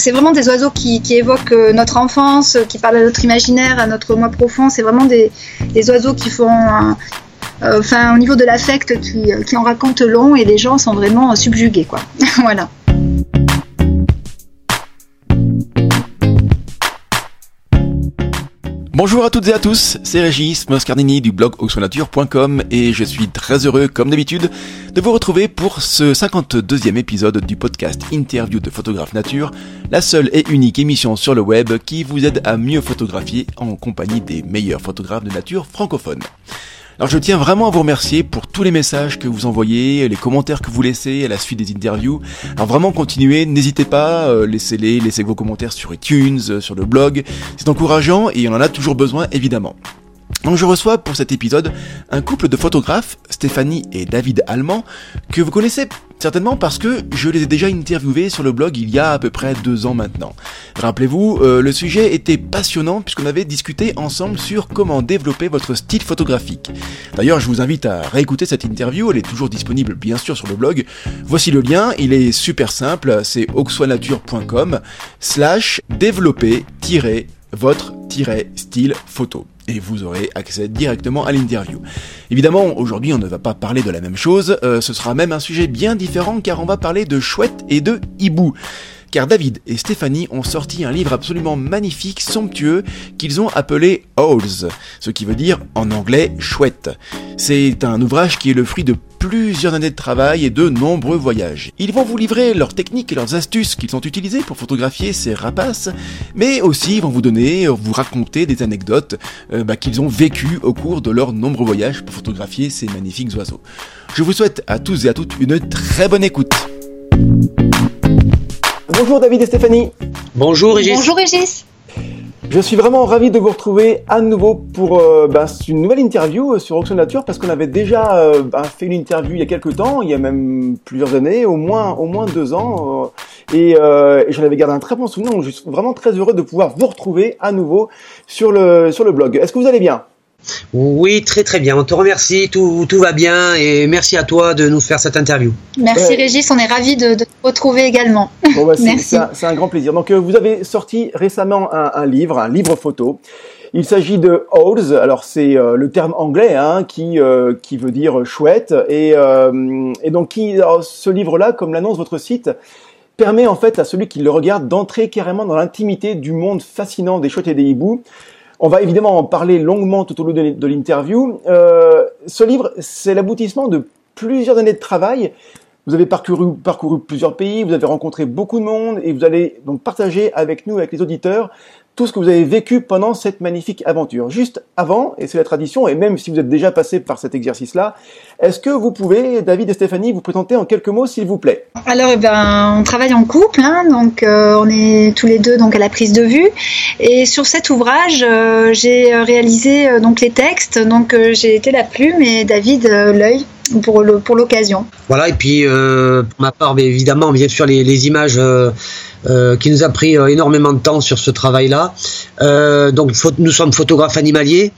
C'est vraiment des oiseaux qui, évoquent notre enfance, qui parlent à notre imaginaire, à notre moi profond. C'est vraiment des, oiseaux qui font enfin au niveau de l'affect qui, qui, en racontent long et les gens sont vraiment subjugués quoi. voilà. Bonjour à toutes et à tous, c'est Régis Moscardini du blog oxonature.com et je suis très heureux, comme d'habitude, de vous retrouver pour ce 52e épisode du podcast Interview de photographe nature, la seule et unique émission sur le web qui vous aide à mieux photographier en compagnie des meilleurs photographes de nature francophones. Alors je tiens vraiment à vous remercier pour tous les messages que vous envoyez, les commentaires que vous laissez à la suite des interviews. Alors vraiment continuez, n'hésitez pas, euh, laissez-les, laissez vos commentaires sur iTunes, euh, sur le blog. C'est encourageant et on en a toujours besoin évidemment. Donc je reçois pour cet épisode un couple de photographes, Stéphanie et David Allemand, que vous connaissez certainement parce que je les ai déjà interviewés sur le blog il y a à peu près deux ans maintenant. Rappelez-vous, euh, le sujet était passionnant puisqu'on avait discuté ensemble sur comment développer votre style photographique. D'ailleurs, je vous invite à réécouter cette interview, elle est toujours disponible bien sûr sur le blog. Voici le lien, il est super simple, c'est oxoanature.com slash développer votre style photo et vous aurez accès directement à l'interview. Évidemment, aujourd'hui on ne va pas parler de la même chose, euh, ce sera même un sujet bien différent car on va parler de chouette et de hibou car David et Stéphanie ont sorti un livre absolument magnifique, somptueux, qu'ils ont appelé Owls, ce qui veut dire en anglais chouette. C'est un ouvrage qui est le fruit de plusieurs années de travail et de nombreux voyages. Ils vont vous livrer leurs techniques et leurs astuces qu'ils ont utilisées pour photographier ces rapaces, mais aussi vont vous donner, vous raconter des anecdotes euh, bah, qu'ils ont vécues au cours de leurs nombreux voyages pour photographier ces magnifiques oiseaux. Je vous souhaite à tous et à toutes une très bonne écoute. Bonjour David et Stéphanie. Bonjour Régis. Bonjour Régis. Je suis vraiment ravi de vous retrouver à nouveau pour euh, ben, une nouvelle interview euh, sur Oxon Nature parce qu'on avait déjà euh, ben, fait une interview il y a quelques temps, il y a même plusieurs années, au moins deux ans, et, j'en avais gardé un très bon souvenir. Donc je suis vraiment très heureux de pouvoir vous retrouver à nouveau sur le blog. Est-ce que vous allez bien? Oui, très très bien. On te remercie, tout, tout, va bien et merci à toi de nous faire cette interview. Merci Régis, on est ravis de, te retrouver également. Bah, c'est un, grand plaisir. Donc euh, vous avez sorti récemment un, livre, un livre photo. Il s'agit de Owls, alors c'est euh, le terme anglais hein, qui euh, qui veut dire chouette et, et donc qui ce livre-là, comme l'annonce votre site, permet en fait à celui qui le regarde d'entrer carrément dans l'intimité du monde fascinant des chouettes et des hiboux. On va évidemment en parler longuement tout au long de l'interview. Euh, ce livre, c'est l'aboutissement de plusieurs années de travail. Vous avez parcouru, parcouru plusieurs pays, vous avez rencontré beaucoup de monde et vous allez donc partager avec nous, avec les auditeurs, tout ce que vous avez vécu pendant cette magnifique aventure. Juste avant, et c'est la tradition, et même si vous êtes déjà passé par cet exercice-là, est-ce que vous pouvez, David et Stéphanie, vous présenter en quelques mots, s'il vous plaît? Alors, eh ben, on travaille en couple, hein, donc euh, on est tous les deux donc à la prise de vue. Et sur cet ouvrage, euh, j'ai réalisé euh, donc les textes, donc j'ai été la plume et David l'œil pour le pour l'occasion. Voilà, et puis pour ma part, évidemment, bien sûr, les, les images. Euh, qui nous a pris euh, énormément de temps sur ce travail-là. Euh, donc nous sommes photographes animaliers.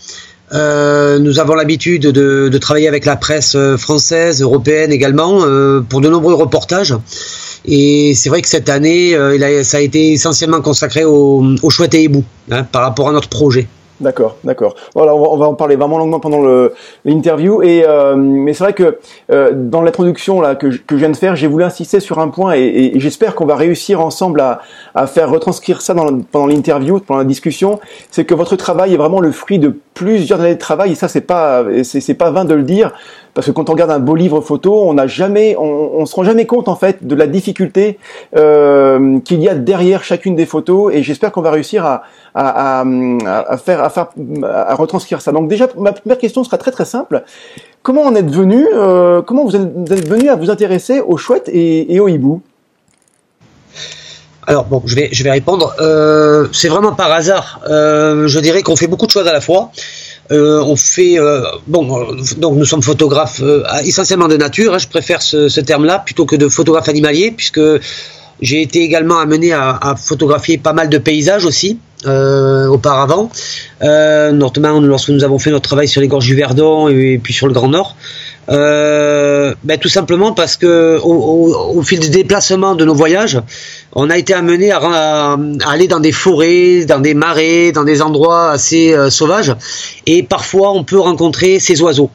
nous avons l'habitude de, de, travailler avec la presse française, européenne également, pour de nombreux reportages. Et c'est vrai que cette année, ça a été essentiellement consacré aux au chouettes et hiboux, hein, par rapport à notre projet. D'accord, d'accord. Voilà, on va, en parler vraiment longuement pendant l'interview. Et euh, mais c'est vrai que euh, dans l'introduction là que, que je viens de faire, j'ai voulu insister sur un point et, j'espère qu'on va réussir ensemble à, faire retranscrire ça pendant l'interview, pendant la discussion. C'est que votre travail est vraiment le fruit de plusieurs années de travail et ça c'est pas c'est pas vain de le dire parce que quand on regarde un beau livre photo, on n'a jamais, on, on, se rend jamais compte en fait de la difficulté euh, qu'il y a derrière chacune des photos. Et j'espère qu'on va réussir à, à, à, faire, à faire, à retranscrire ça. Donc déjà, ma première question sera très très simple. Comment on est devenu, euh, comment vous êtes, venu à vous intéresser aux chouettes et, et aux hiboux? Alors bon, je vais, je vais répondre. Euh, c'est vraiment par hasard. Euh, je dirais qu'on fait beaucoup de choses à la fois. Euh, on fait euh, bon, euh, donc nous sommes photographes essentiellement de nature. Hein, je préfère ce, terme-là plutôt que de photographe animalier, puisque j'ai été également amené à, photographier pas mal de paysages aussi auparavant, notamment lorsque nous avons fait notre travail sur les gorges du Verdon et, puis sur le Grand Nord. Euh, ben, Tout simplement parce que au, fil des déplacements de nos voyages, on a été amené à, aller dans des forêts, dans des marais, dans des endroits assez euh, sauvages, et parfois on peut rencontrer ces oiseaux.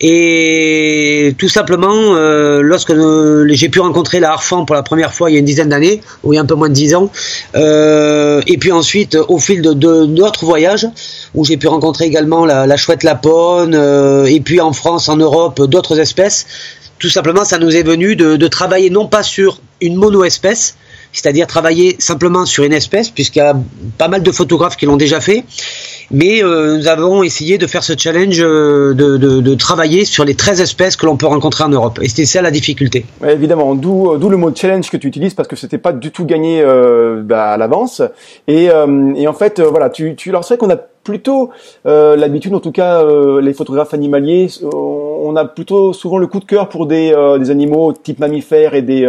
Et tout simplement, euh, lorsque j'ai pu rencontrer la harfan pour la première fois il y a une dizaine d'années, ou il y a un peu moins de dix ans, euh, et puis ensuite au fil de, d'autres voyages, où j'ai pu rencontrer également la, chouette lapone, euh, et puis en France, en Europe, d'autres espèces, tout simplement ça nous est venu de, de travailler non pas sur une mono-espèce, c'est-à-dire travailler simplement sur une espèce, puisqu'il y a pas mal de photographes qui l'ont déjà fait. Mais euh, nous avons essayé de faire ce challenge euh, de, travailler sur les 13 espèces que l'on peut rencontrer en Europe. Et c'était ça la difficulté. évidemment, d'où le mot challenge que tu utilises, parce que c'était pas du tout gagné euh, bah, à l'avance. Et, en fait, voilà, tu, tu leur sais qu'on a plutôt l'habitude, en tout cas les photographes animaliers, on a plutôt souvent le coup de cœur pour des, des animaux type mammifères et des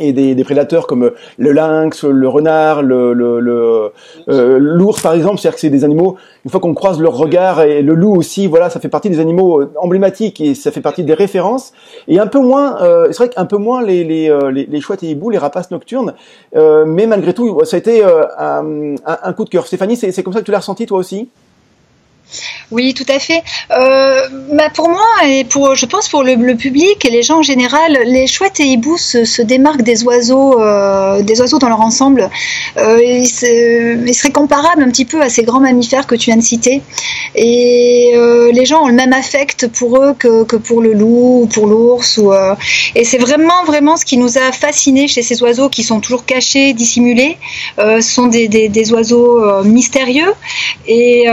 et des, des, prédateurs comme le lynx, le renard, le, le, euh, l'ours par exemple, c'est-à-dire que c'est des animaux. Une fois qu'on croise leur regard et le loup aussi, voilà, ça fait partie des animaux euh, emblématiques et ça fait partie des références. Et un peu moins, euh, c'est vrai qu'un peu moins les les, euh, les, les chouettes et hiboux, les rapaces nocturnes. mais malgré tout, ça a été un, un, coup de cœur. Stéphanie, c'est comme ça que tu l'as ressenti toi aussi? Oui, tout à fait. Euh, bah, pour moi et pour, je pense pour le, public et les gens en général, les chouettes et hiboux se, démarquent des oiseaux, euh, des oiseaux dans leur ensemble. Euh, ils, seraient comparables un petit peu à ces grands mammifères que tu viens de citer. Et les gens ont le même affect pour eux que, pour le loup ou pour l'ours. Ou, et c'est vraiment, vraiment ce qui nous a fascinés chez ces oiseaux qui sont toujours cachés, dissimulés. ce sont des, des oiseaux mystérieux. Et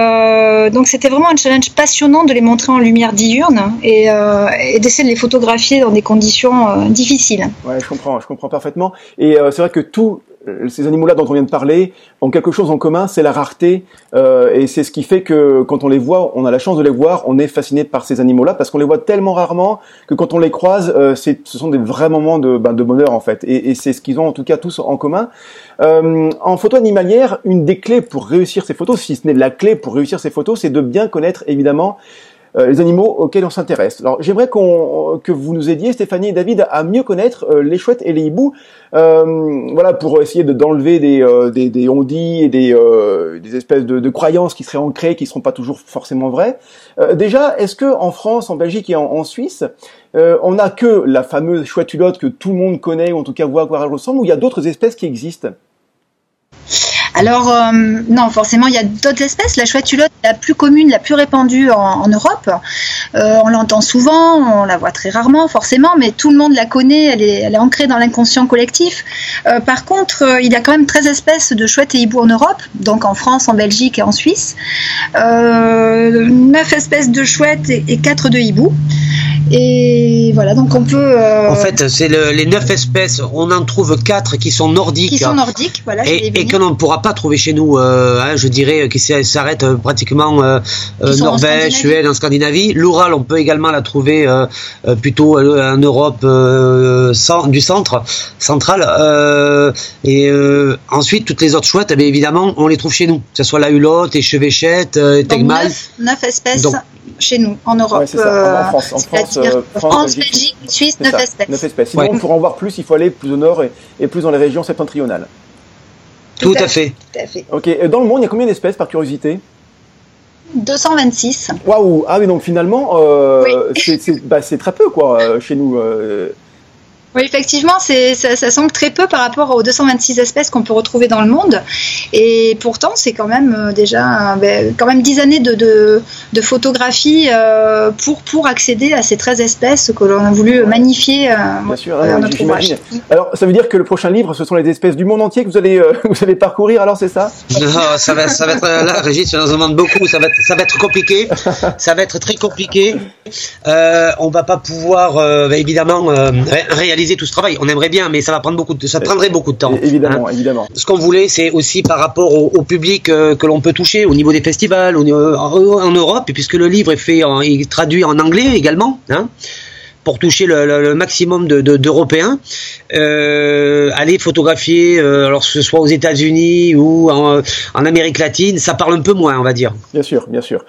donc c'était vraiment un challenge passionnant de les montrer en lumière diurne et, euh, d'essayer de les photographier dans des conditions euh, difficiles. Ouais, je comprends, je comprends parfaitement. Et euh, c'est vrai que tous ces animaux-là dont on vient de parler ont quelque chose en commun, c'est la rareté, euh, et c'est ce qui fait que quand on les voit, on a la chance de les voir, on est fasciné par ces animaux-là parce qu'on les voit tellement rarement que quand on les croise, euh, ce sont des vrais moments de, ben, de bonheur en fait, et, et c'est ce qu'ils ont en tout cas tous en commun. Euh, en photo animalière, une des clés pour réussir ces photos, si ce n'est la clé pour réussir ces photos, c'est de bien connaître évidemment euh, les animaux auxquels on s'intéresse. Alors j'aimerais qu'on que vous nous aidiez, Stéphanie et David, à mieux connaître euh, les chouettes et les hiboux, euh, voilà, pour essayer de d'enlever des, des, des ondits et des, des espèces de, de, croyances qui seraient ancrées, qui ne seront pas toujours forcément vraies. déjà, est-ce que en France, en Belgique et en, Suisse, on n'a que la fameuse chouette hulotte que tout le monde connaît, ou en tout cas voit à quoi elle ressemble, ou il y a d'autres espèces qui existent alors, euh, non, forcément, il y a d'autres espèces. La chouette hulotte est la plus commune, la plus répandue en, Europe. Euh, on l'entend souvent, on la voit très rarement, forcément, mais tout le monde la connaît, elle est, elle ancrée dans l'inconscient collectif. Euh, par contre, il y a quand même 13 espèces de chouettes et hiboux en Europe, donc en France, en Belgique et en Suisse. 9 espèces de chouettes et, et 4 de hiboux. Et voilà, donc on peut. En fait, c'est les 9 espèces, on en trouve 4 qui sont nordiques. Qui sont nordiques, voilà. Et, et que l'on ne pourra pas trouver chez nous, euh, hein, je dirais, qui s'arrête euh, pratiquement euh, Norvège, Suède, en Scandinavie. L'Oural, on peut également la trouver plutôt en Europe du centre, central. et ensuite, toutes les autres chouettes, eh évidemment, on les trouve chez nous, que ce soit la hulotte, échevêchette, tegmal. Neuf, espèces. Chez nous, en Europe. en France, en France, France, Belgique, Suisse, 9 espèces. 9 espèces. Sinon, pour en voir plus, il faut aller plus au nord et plus dans les régions septentrionales. Tout, à, fait. Ok. Dans le monde, il y a combien d'espèces par curiosité? 226. Waouh Ah oui, donc finalement, euh, bah, c'est très peu quoi euh, chez nous. Euh. Oui, effectivement, ça, ça semble très peu par rapport aux 226 espèces qu'on peut retrouver dans le monde. Et pourtant, c'est quand même euh, déjà ben, quand même 10 années de, de, photographie euh, pour, pour accéder à ces 13 espèces que l'on a voulu magnifier euh, Bien sûr, notre ouvrage. Alors, ça veut dire que le prochain livre, ce sont les espèces du monde entier que vous allez, vous allez parcourir, alors c'est ça? Non, ça va, ça va être là, Régis, ça nous demande beaucoup, ça va être, ça va être compliqué, ça va être très compliqué. Euh, on va pas pouvoir, évidemment, réaliser tout ce travail. On aimerait bien, mais ça va prendre beaucoup de, ça prendrait beaucoup de temps. Évidemment, hein. évidemment. Ce qu'on voulait, c'est aussi par rapport au, public euh, que l'on peut toucher au niveau des festivals, en, Europe, puisque le livre est fait, en, il est traduit en anglais également. Hein, pour toucher le, maximum d'Européens, de, euh, aller photographier, euh, alors que ce soit aux États-Unis ou en, Amérique latine, ça parle un peu moins, on va dire. Bien sûr, bien sûr.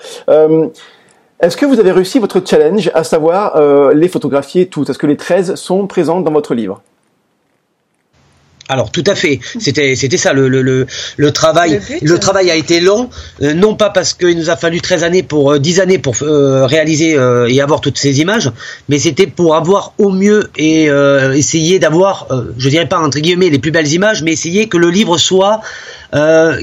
Est-ce que vous avez réussi votre challenge, à savoir euh, les photographier toutes? Est-ce que les 13 sont présentes dans votre livre? Alors tout à fait, c'était c'était ça le, le, le, travail. Le, travail a été long, euh, non pas parce qu'il nous a fallu 13 années pour euh, 10 années pour euh, réaliser euh, et avoir toutes ces images, mais c'était pour avoir au mieux et essayer d'avoir, je dirais pas entre guillemets les plus belles images, mais essayer que le livre soit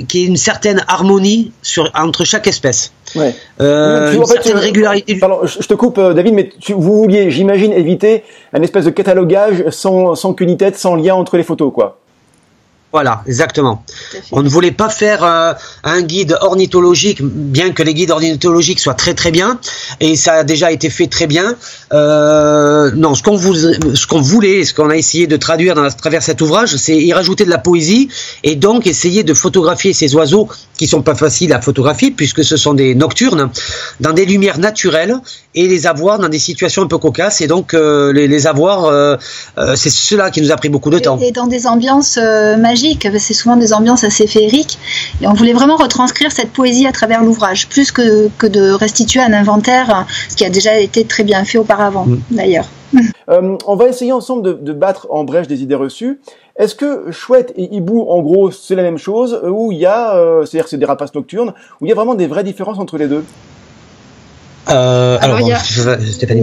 qui ait une certaine harmonie sur entre chaque espèce. Ouais. une certaine régularité. Pardon, je te coupe, David, mais tu, vous vouliez, j'imagine, éviter un espèce de catalogage sans, sans qu'une tête, sans lien entre les photos, quoi. Voilà, exactement. On ne voulait pas faire euh, un guide ornithologique, bien que les guides ornithologiques soient très très bien, et ça a déjà été fait très bien. Euh, non, ce qu'on voulait, ce qu'on a essayé de traduire dans, à travers cet ouvrage, c'est y rajouter de la poésie et donc essayer de photographier ces oiseaux qui sont pas faciles à photographier puisque ce sont des nocturnes, dans des lumières naturelles et les avoir dans des situations un peu cocasses et donc euh, les, les, avoir, c'est cela qui nous a pris beaucoup de temps. Et dans des ambiances magiques, c'est souvent des ambiances assez féeriques et on voulait vraiment retranscrire cette poésie à travers l'ouvrage, plus que, que de restituer un inventaire, ce qui a déjà été très bien fait auparavant mm. d'ailleurs. on va essayer ensemble de, de battre en brèche des idées reçues. Est-ce que chouette et hibou, en gros, c'est la même chose, ou il y a, euh, c'est-à-dire c'est des rapaces nocturnes, où il y a vraiment des vraies différences entre les deux? Euh, alors,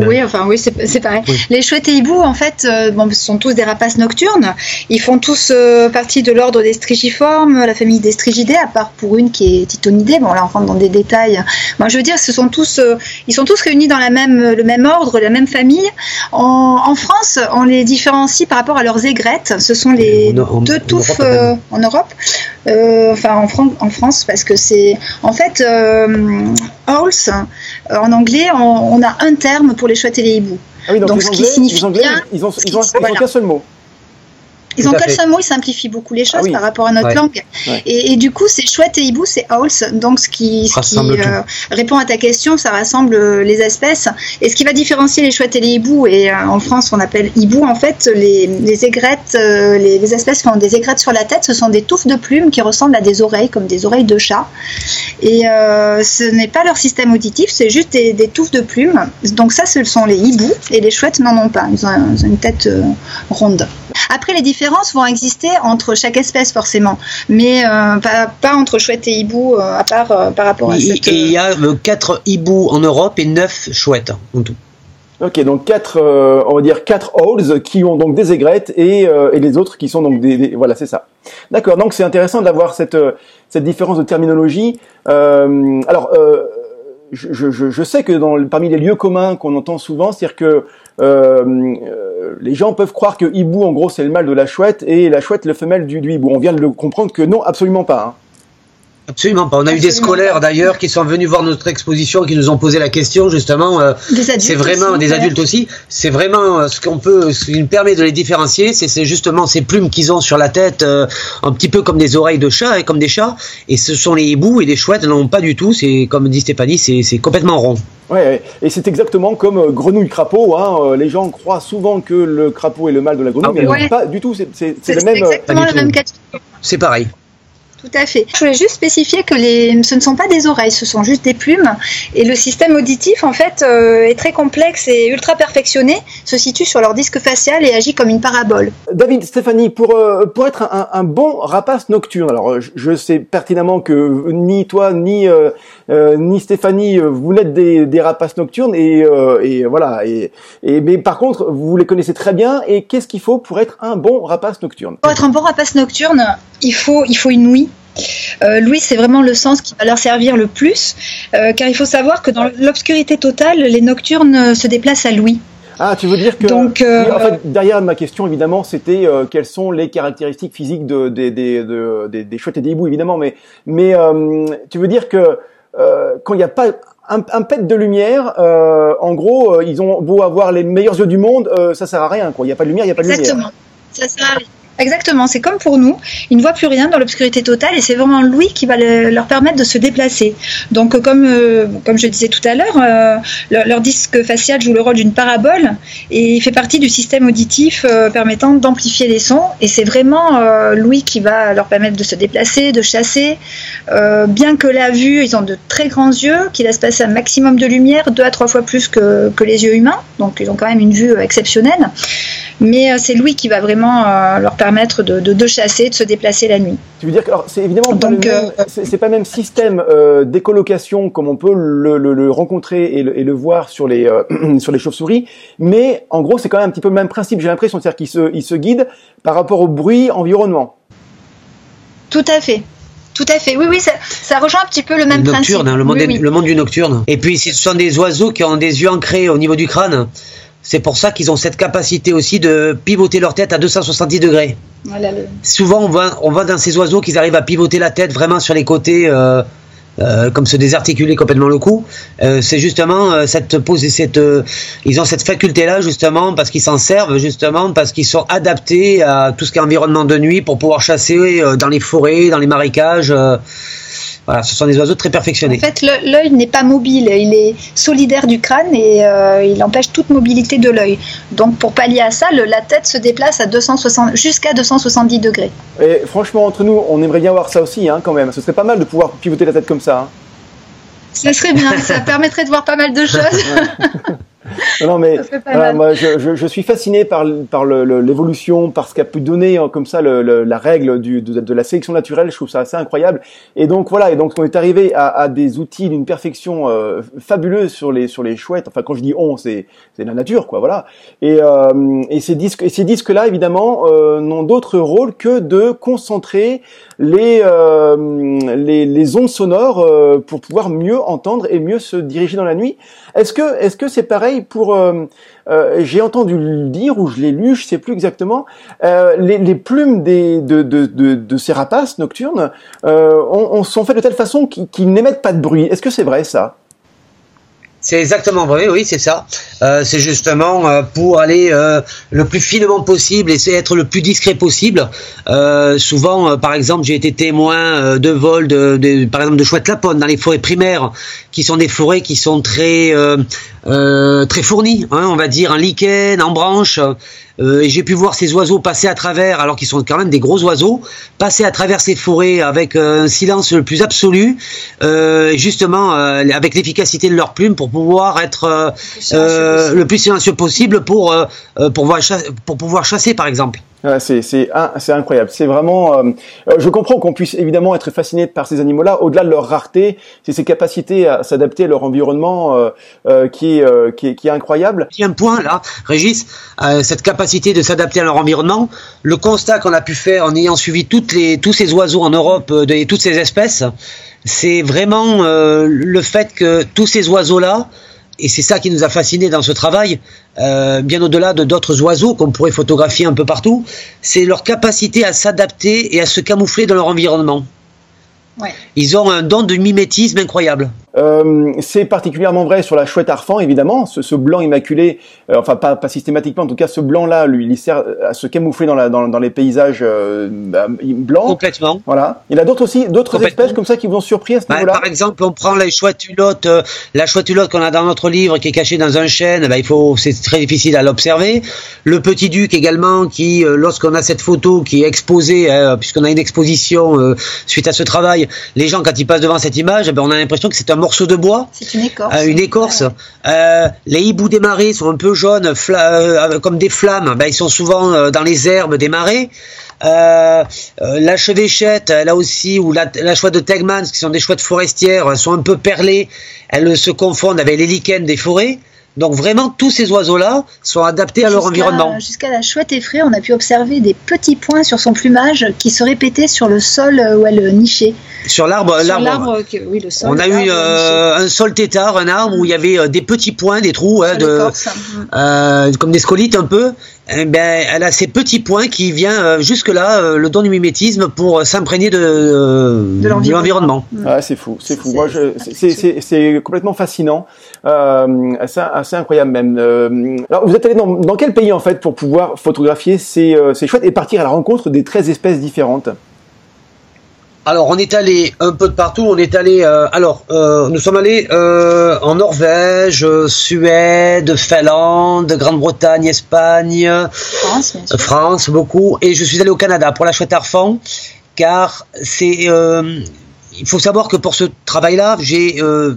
Oui, enfin oui, c'est pareil. Les chouettes et hiboux, en fait, euh, bon, sont tous des rapaces nocturnes. Ils font tous euh, partie de l'ordre des strigiformes, la famille des strigidés, à part pour une qui est titonidée. Bon, là, on rentre dans des détails. Moi, je veux dire, ce sont tous, ils sont tous réunis dans la même, le même ordre, la même famille. En, en France, on les différencie par rapport à leurs aigrettes. Ce sont les deux touffes en Europe. enfin, en, en, France, parce que c'est, en fait, en anglais, on, a un terme pour les chouettes et les hiboux. Ah donc, ce qui signifie bien, ils ont, ils ont, qu'un seul mot. Ils ont qu'un seul mot, ils simplifient beaucoup les choses ah par rapport à notre langue. Et, du coup, c'est chouette et hibou, c'est owls. Donc, ce qui, euh, répond à ta question, ça rassemble euh, les espèces. Et ce qui va différencier les chouettes et les hiboux, et euh, en France, on appelle hibou, en fait, les, les aigrettes, les, espèces qui ont des aigrettes sur la tête, ce sont des touffes de plumes qui ressemblent à des oreilles, comme des oreilles de chat. Et ce n'est pas leur système auditif, c'est juste des, touffes de plumes. Donc, ça, ce sont les hiboux. Et les chouettes n'en ont pas. Ils ont, ils ont une tête ronde. Après, les différences vont exister entre chaque espèce forcément, mais euh, pas, entre chouette et hibou euh, à part euh, par rapport à cette... Et il y a 4 hiboux en Europe et 9 chouettes en tout. Ok, donc quatre, on va dire quatre owls qui ont donc des aigrettes et, et les autres qui sont donc des, voilà, c'est ça. D'accord, donc c'est intéressant d'avoir cette cette différence de terminologie. alors, je, je, je, sais que dans, parmi les lieux communs qu'on entend souvent, c'est-à-dire que euh, euh, les gens peuvent croire que hibou, en gros, c'est le mâle de la chouette et la chouette le femelle du, du hibou. On vient de le comprendre que non, absolument pas. Hein. Absolument pas. On a eu des scolaires d'ailleurs qui sont venus voir notre exposition, qui nous ont posé la question justement. Euh, c'est vraiment des adultes aussi. C'est vraiment euh, ce qu'on peut, ce qui nous permet de les différencier, c'est justement ces plumes qu'ils ont sur la tête, euh, un petit peu comme des oreilles de chat et comme des chats. Et ce sont les hiboux et les chouettes n'ont pas du tout. C'est comme dit Stéphanie, c'est complètement rond. Ouais, et c'est exactement comme grenouille crapaud. Hein. Les gens croient souvent que le crapaud est le mâle de la grenouille, ah mais pas du tout. C'est le même. Exactement le même cas. C'est pareil. Tout à fait. Je voulais juste spécifier que les, ce ne sont pas des oreilles, ce sont juste des plumes. Et le système auditif, en fait, euh, est très complexe et ultra perfectionné, se situe sur leur disque facial et agit comme une parabole. David, Stéphanie, pour, euh, pour être un, un, bon rapace nocturne, alors je sais pertinemment que ni toi, ni, euh, ni Stéphanie, vous n'êtes des, des rapaces nocturnes et, et voilà. Et, et, mais par contre, vous les connaissez très bien. Et qu'est-ce qu'il faut pour être un bon rapace nocturne? Pour être un bon rapace nocturne, il faut, il faut une ouïe euh, Louis, c'est vraiment le sens qui va leur servir le plus, euh, car il faut savoir que dans l'obscurité totale, les nocturnes se déplacent à Louis. Ah, tu veux dire que Donc, euh, en fait, derrière ma question, évidemment, c'était quelles sont les caractéristiques physiques de, des, des, des chouettes et des hiboux, évidemment, mais, mais tu veux dire que quand il n'y a pas un, un, pet de lumière, en gros, ils ont beau avoir les meilleurs yeux du monde, ça sert à rien. Quoi. Il n'y a pas de lumière, il n'y a pas de lumière. Exactement. Ça sert à rien. Exactement, c'est comme pour nous. Ils ne voient plus rien dans l'obscurité totale et c'est vraiment l'ouïe qui va leur permettre de se déplacer. Donc, comme, euh, comme je disais tout à l'heure, euh, leur, disque facial joue le rôle d'une parabole et il fait partie du système auditif euh, permettant d'amplifier les sons. Et c'est vraiment l'ouïe qui va leur permettre de se déplacer, de chasser. bien que la vue, ils ont de très grands yeux qui laissent passer un maximum de lumière, deux à trois fois plus que, que les yeux humains. Donc, ils ont quand même une vue exceptionnelle. Mais c'est l'ouïe qui va vraiment leur permettre de, de, chasser, de se déplacer la nuit. Tu veux dire que c'est évidemment pas, euh, c'est pas le même système euh, d'écolocation comme on peut le, le, rencontrer et le, et le, voir sur les euh, sur les chauves-souris, mais en gros c'est quand même un petit peu le même principe. J'ai l'impression, c'est-à-dire qu'ils se ils se guident par rapport au bruit environnement. Tout à fait. Tout à fait. Oui, oui, ça, ça rejoint un petit peu le même principe. Hein, le, monde le monde du nocturne. Et puis, ce sont des oiseaux qui ont des yeux ancrés au niveau du crâne. C'est pour ça qu'ils ont cette capacité aussi de pivoter leur tête à 270 degrés. Souvent, on voit, on voit dans ces oiseaux qu'ils arrivent à pivoter la tête vraiment sur les côtés, euh, euh, comme se désarticuler complètement le cou. Euh, c'est justement cette pose, cette, ils ont cette faculté-là justement parce qu'ils s'en servent justement parce qu'ils sont adaptés à tout ce qui est environnement de nuit pour pouvoir chasser dans les forêts, dans les marécages. Voilà, ce sont des oiseaux très perfectionnés. En fait, l'œil n'est pas mobile, il est solidaire du crâne et euh, il empêche toute mobilité de l'œil. Donc, pour pallier à ça, la tête se déplace à 260, jusqu'à 270 degrés. Et franchement, entre nous, on aimerait bien voir ça aussi, hein, quand même. Ce serait pas mal de pouvoir pivoter la tête comme ça. Hein. Ça serait bien, ça permettrait de voir pas mal de choses. Non, mais moi, je, je, suis fasciné par, par l'évolution, par ce qu'a pu donner hein, comme ça le, la règle du, de, de, la sélection naturelle. Je trouve ça assez incroyable. Et donc voilà, et donc on est arrivé à, à des outils d'une perfection euh, fabuleuse sur les sur les chouettes. Enfin, quand je dis on, c'est c'est la nature, quoi. Voilà. Et, euh, et ces disques et ces disques là, évidemment, euh, n'ont d'autre rôle que de concentrer les euh, les, les ondes sonores euh, pour pouvoir mieux entendre et mieux se diriger dans la nuit. Est-ce que est-ce que c'est pareil pour euh, j'ai entendu le dire ou je l'ai lu, je sais plus exactement, les, les, plumes des, de, de, de, de, ces rapaces nocturnes on, sont faites de telle façon qu'ils n'émettent pas de bruit. Est-ce que c'est vrai ça? C'est exactement vrai, oui, c'est ça. Euh, c'est justement euh, pour aller euh, le plus finement possible, essayer d'être le plus discret possible. souvent, par exemple, j'ai été témoin de vols, de, de, par exemple, de chouettes lapones dans les forêts primaires, qui sont des forêts qui sont très très fournies, hein, on va dire, en lichen, en branches. Euh, et j'ai pu voir ces oiseaux passer à travers, alors qu'ils sont quand même des gros oiseaux, passer à travers ces forêts avec euh, un silence le plus absolu, euh, justement avec l'efficacité de leurs plumes pour pouvoir être le plus silencieux possible. pour, pour, pouvoir pour pouvoir chasser par exemple c'est incroyable. C'est vraiment. Euh, euh, je comprends qu'on puisse évidemment être fasciné par ces animaux-là. Au-delà de leur rareté, c'est ces capacités à s'adapter à leur environnement euh, qui, est, qui, est, qui est incroyable. Il y a un point là, Régis, cette capacité de s'adapter à leur environnement. Le constat qu'on a pu faire en ayant suivi toutes les tous ces oiseaux en Europe de toutes ces espèces, c'est vraiment le fait que tous ces oiseaux-là et c'est ça qui nous a fascinés dans ce travail, euh, bien au-delà de d'autres oiseaux qu'on pourrait photographier un peu partout, c'est leur capacité à s'adapter et à se camoufler dans leur environnement. Ils ont un don de mimétisme incroyable. Euh, c'est particulièrement vrai sur la chouette arfan, évidemment. Ce, blanc immaculé, euh, enfin pas, pas, systématiquement, en tout cas ce blanc-là, lui, il sert à se camoufler dans, la, dans, dans les paysages euh, bah, blancs. Complètement. Voilà. Il y a d'autres aussi, d'autres espèces comme ça qui vous ont surpris à ce bah, niveau-là. Par exemple, on prend la chouette hulotte, la chouette hulotte qu'on a dans notre livre, qui est cachée dans un chêne. Bah, il faut, c'est très difficile à l'observer. Le petit duc également, qui, lorsqu'on a cette photo qui est exposée, puisqu'on a une exposition suite à ce travail, les gens quand ils passent devant cette image, ben, on a l'impression que c'est un morceau de bois. C'est une écorce. Euh, une écorce. Euh, les hiboux des marais sont un peu jaunes, euh, comme des flammes. Ben, ils sont souvent dans les herbes des marais. la chevêchette, là aussi, ou la, la chouette de Tegmans, qui sont des chouettes forestières, sont un peu perlées. Elles se confondent avec les lichens des forêts. Donc vraiment, tous ces oiseaux-là sont adaptés à leur environnement. Jusqu'à la chouette effraie, on a pu observer des petits points sur son plumage qui se répétaient sur le sol où elle nichait. Sur l'arbre, l'arbre. Oui, le sol, on a eu euh, un sol tétard, un arbre où il y avait euh, des petits points, des trous, hein, de, euh, comme des scolites un peu. Eh ben, elle a ces petits points qui vient jusque-là, le don du mimétisme, pour s'imprégner de, de l'environnement. Ah, c'est fou, c'est fou. Moi, c'est complètement fascinant, assez, assez, incroyable même. alors, vous êtes allé dans, dans, quel pays en fait pour pouvoir photographier ces, ces chouettes et partir à la rencontre des 13 espèces différentes? Alors, on est allé un peu de partout. On est allé. Euh, alors, euh, nous sommes allés euh, en Norvège, Suède, Finlande, Grande-Bretagne, Espagne, France, France, beaucoup. Et je suis allé au Canada pour la chouette Arfan, car c'est il faut savoir que pour ce travail-là, j'ai euh,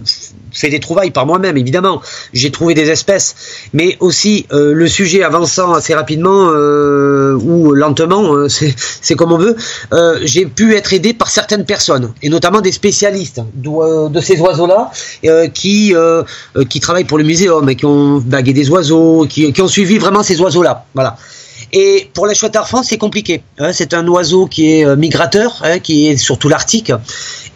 fait des trouvailles par moi-même, évidemment. J'ai trouvé des espèces, mais aussi euh, le sujet avançant assez rapidement euh, ou lentement, c'est comme on veut. j'ai pu être aidé par certaines personnes, et notamment des spécialistes de, ces oiseaux-là, qui qui travaillent pour le muséum et qui ont bagué des oiseaux, qui, qui ont suivi vraiment ces oiseaux-là. Voilà. Et pour la chouette arfan, c'est compliqué. Hein. c'est un oiseau qui est migrateur, hein, qui est surtout l'Arctique,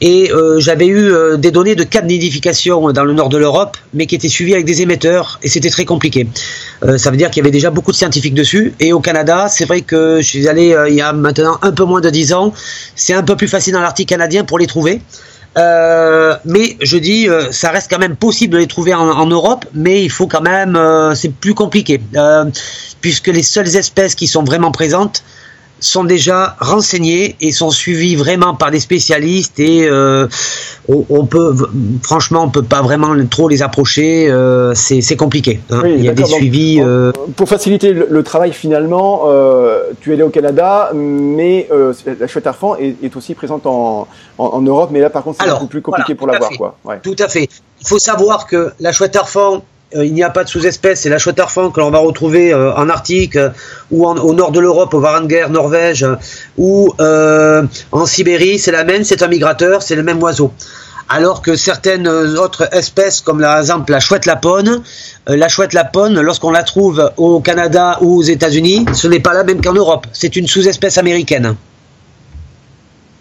et euh, j'avais eu euh, des données de cas nidification dans le nord de l'Europe, mais qui étaient suivies avec des émetteurs, et c'était très compliqué. Euh, ça veut dire qu'il y avait déjà beaucoup de scientifiques dessus. Et au Canada, c'est vrai que je suis allé il y a maintenant un peu moins de 10 ans. C'est un peu plus facile dans l'Arctique canadien pour les trouver. mais je dis, ça reste quand même possible de les trouver en, en Europe, mais il faut quand même, c'est plus compliqué, puisque les seules espèces qui sont vraiment présentes, sont déjà renseignés et sont suivis vraiment par des spécialistes et euh, on, peut franchement on peut pas vraiment trop les approcher euh, c'est compliqué hein. il y a des suivis euh, pour faciliter le, travail finalement tu es allé au Canada mais la chouette arfan est, aussi présente en, en, Europe mais là par contre c'est beaucoup plus compliqué pour l'avoir quoi. Tout à fait. Il faut savoir que la chouette arfan euh, il n'y a pas de sous-espèce, c'est la chouette arfan que l'on va retrouver euh, en Arctique euh, ou au nord de l'Europe, au Varanguer, Norvège ou en Sibérie, c'est la même, c'est un migrateur, c'est le même oiseau. Alors que certaines autres espèces, comme par exemple la chouette lapone, la chouette lapone, lorsqu'on la trouve au Canada ou aux États-Unis, ce n'est pas la même qu'en Europe. C'est une sous-espèce américaine.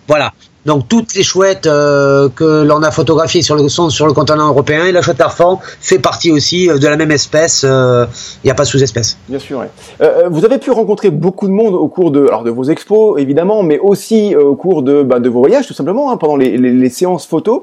Voilà. Donc toutes les chouettes euh, que l'on a photographiées sur le, sont sur le continent européen et la chouette arfan fait partie aussi euh, de la même espèce. Il euh, n'y a pas sous-espèce. Bien sûr. vous avez pu rencontrer beaucoup de monde au cours de, de vos expos évidemment, mais aussi au cours de, bah, de vos voyages tout simplement hein, pendant les, séances photos.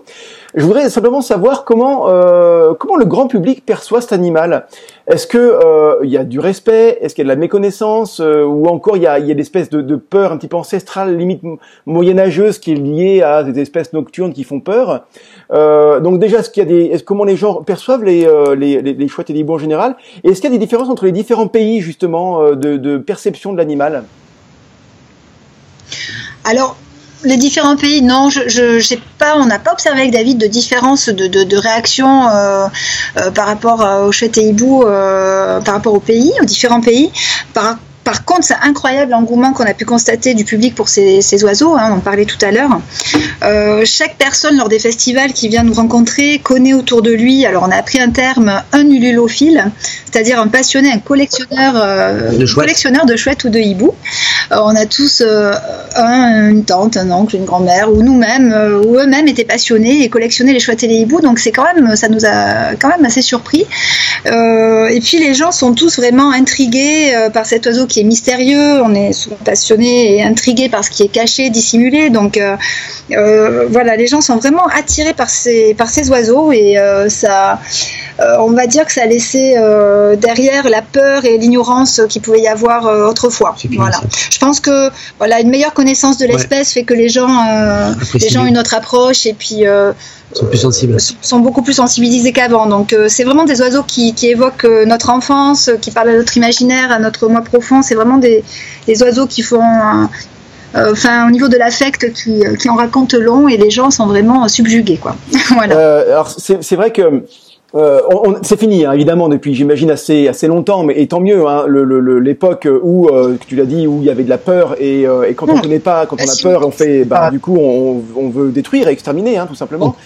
Je voudrais simplement savoir comment le grand public perçoit cet animal. Est-ce que euh, il y a du respect? Est-ce qu'il y a de la méconnaissance? Euh, Ou encore il y a, y a espèces de, de, peur un petit peu ancestrale, limite moyenâgeuse, qui est liée à des espèces nocturnes qui font peur. Euh, Donc déjà, est-ce qu'il y a des, est-ce, comment les gens perçoivent les, les, les, les chouettes et les hiboux en général? Et est-ce qu'il y a des différences entre les différents pays justement de, de perception de l'animal? Alors, les différents pays, non, je, je pas, on n'a pas observé avec David de différence de, de, réaction euh, euh, par rapport aux chouettes et hiboux, euh, par rapport aux pays, aux différents pays. Par, par contre, c'est incroyable l'engouement qu'on a pu constater du public pour ces, oiseaux, hein, on en parlait tout à l'heure. Euh, chaque personne lors des festivals qui vient nous rencontrer connaît autour de lui, alors on a appris un terme, un ululophile, c'est-à-dire un passionné, un collectionneur, euh, de collectionneur de chouettes ou de hiboux. Euh, on a tous un, une tante, un oncle, une grand-mère, ou nous-mêmes, ou eux-mêmes étaient passionnés et collectionnaient les chouettes et les hiboux, donc c'est quand même, ça nous a quand même assez surpris. et puis les gens sont tous vraiment intrigués par cet oiseau qui est mystérieux, on est souvent passionné et intrigué par ce qui est caché, dissimulé. Donc euh, euh, voilà, les gens sont vraiment attirés par ces, par ces oiseaux et euh, ça, on va dire que ça a laissé derrière la peur et l'ignorance qu'il pouvait y avoir autrefois. Voilà. Je pense que voilà, une meilleure connaissance de l'espèce fait que les gens, les gens ont une autre approche et puis sont plus sensibles. sont beaucoup plus sensibilisés qu'avant. Donc c'est vraiment des oiseaux qui, qui évoquent notre enfance, qui parlent à notre imaginaire, à notre moi profond c'est vraiment des, oiseaux qui font euh, enfin au niveau de l'affect qui, qui, en racontent long et les gens sont vraiment subjugués quoi. voilà. Euh, alors c'est vrai que euh, c'est fini hein, évidemment depuis j'imagine assez assez longtemps mais et tant mieux hein, l'époque où tu l'as dit où il y avait de la peur et, et quand on hmm. connaît pas quand on a peur on fait bah, ah. du coup on, on, veut détruire et exterminer hein, tout simplement.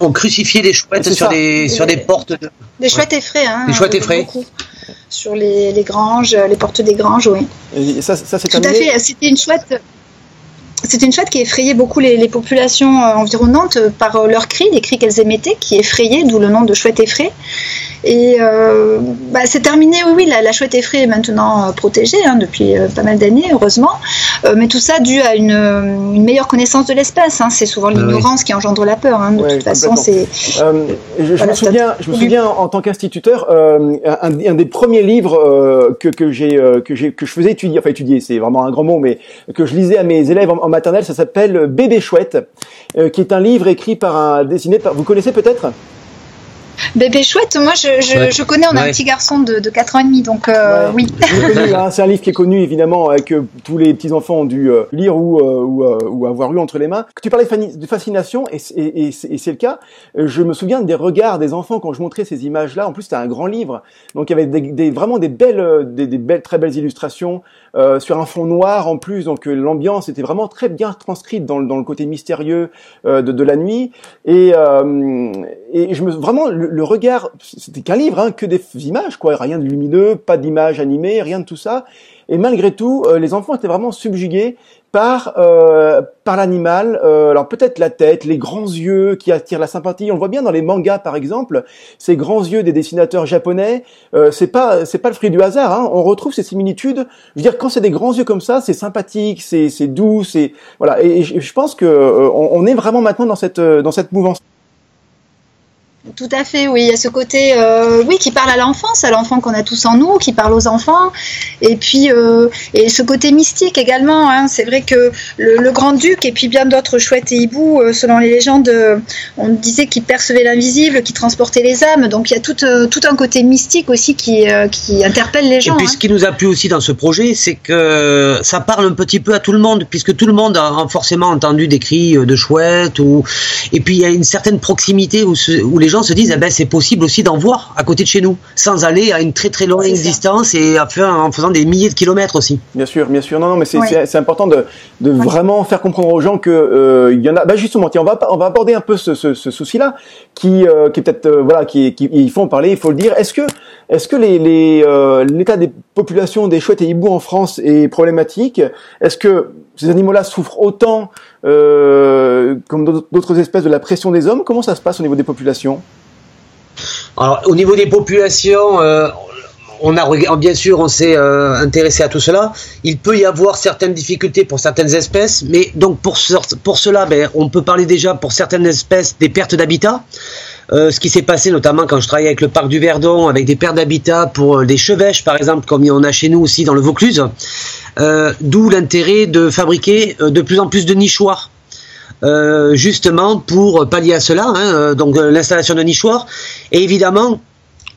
On, crucifiait des chouettes sur des sur des portes. De... Des chouettes effraies hein. Des chouettes effraies sur les, granges, les portes des granges, oui. Et ça, ça c'est Tout à fait. C'était une chouette. C'était une chouette qui effrayait beaucoup les, populations euh, environnantes par euh, leurs cris, les cris qu'elles émettaient, qui effrayaient, d'où le nom de chouette effraie. Et bah, c'est terminé, oui, oui, la, chouette effraie est maintenant protégée hein, depuis pas mal d'années, heureusement. mais tout ça dû à une, meilleure connaissance de l'espèce. Hein. C'est souvent ah l'ignorance qui engendre la peur. Hein. De toute façon, c'est. je, me souviens, je me souviens en tant qu'instituteur, un, un, des premiers livres que, que j'ai que j'ai que je faisais étudier, enfin étudier, c'est vraiment un grand mot, mais que je lisais à mes élèves en, maternelle, ça s'appelle Bébé chouette, qui est un livre écrit par un dessiné par. Vous connaissez peut-être? Bébé chouette, moi je, je, connais, on a un petit garçon de, de 4 ans et demi, donc euh, oui. Hein, c'est un livre qui est connu évidemment, que tous les petits enfants ont dû euh, lire ou, euh, ou, avoir eu entre les mains. Que tu parlais de fascination, et, et, c'est le cas. Je me souviens des regards des enfants quand je montrais ces images-là. En plus, c'était un grand livre, donc il y avait des, vraiment des belles, des, belles, très belles illustrations sur un fond noir en plus. Donc l'ambiance était vraiment très bien transcrite dans, dans le côté mystérieux de, de, la nuit. Et, et je me vraiment le, regard, c'était qu'un livre, hein, que des images, quoi, rien de lumineux, pas d'images animées, rien de tout ça. Et malgré tout, euh, les enfants étaient vraiment subjugués par euh, par l'animal. Euh, alors peut-être la tête, les grands yeux qui attirent la sympathie. On le voit bien dans les mangas, par exemple, ces grands yeux des dessinateurs japonais. c'est pas c'est pas le fruit du hasard. Hein. On retrouve ces similitudes. Je veux dire, quand c'est des grands yeux comme ça, c'est sympathique, c'est c'est doux, c'est voilà. Et, je pense que on, est vraiment maintenant dans cette dans cette mouvance. Tout à fait, oui. Il y a ce côté, euh, oui, qui parle à l'enfance, à l'enfant qu'on a tous en nous, qui parle aux enfants. Et puis, euh, et ce côté mystique également. Hein. C'est vrai que le, grand-duc et puis bien d'autres chouettes et hiboux, euh, selon les légendes, on disait qu'ils percevaient l'invisible, qu'ils transportaient les âmes. Donc il y a tout, tout un côté mystique aussi qui, qui interpelle les gens. Et puis ce hein. qui nous a plu aussi dans ce projet, c'est que ça parle un petit peu à tout le monde, puisque tout le monde a forcément entendu des cris de chouettes. Ou... Et puis il y a une certaine proximité où, où les gens se disent, eh ben, c'est possible aussi d'en voir à côté de chez nous, sans aller à une très très longue distance et en faisant des milliers de kilomètres aussi. Bien sûr, bien sûr. Non, non, mais c'est important de, de vraiment faire comprendre aux gens que euh, il y en a. Bah justement, tiens, on va on va aborder un peu ce, ce, ce souci-là, qui euh, qui est peut-être euh, voilà, qui, qui il faut en parler, il faut le dire. Est-ce que est-ce que les l'état des populations des chouettes et hiboux en France est problématique? Est-ce que ces animaux-là souffrent autant euh, comme d'autres espèces de la pression des hommes. Comment ça se passe au niveau des populations? Alors, au niveau des populations, euh, on a bien sûr, on s'est euh, intéressé à tout cela. Il peut y avoir certaines difficultés pour certaines espèces, mais donc pour, pour cela, ben, on peut parler déjà pour certaines espèces des pertes d'habitat. Ce qui s'est passé notamment quand je travaillais avec le parc du Verdon, avec des pertes d'habitat pour des chevêches par exemple, comme il y en a chez nous aussi dans le Vaucluse. Euh, d'où l'intérêt de fabriquer euh, de plus en plus de nichoirs. Euh, justement pour pallier à cela, hein, donc l'installation de nichoirs. Et évidemment,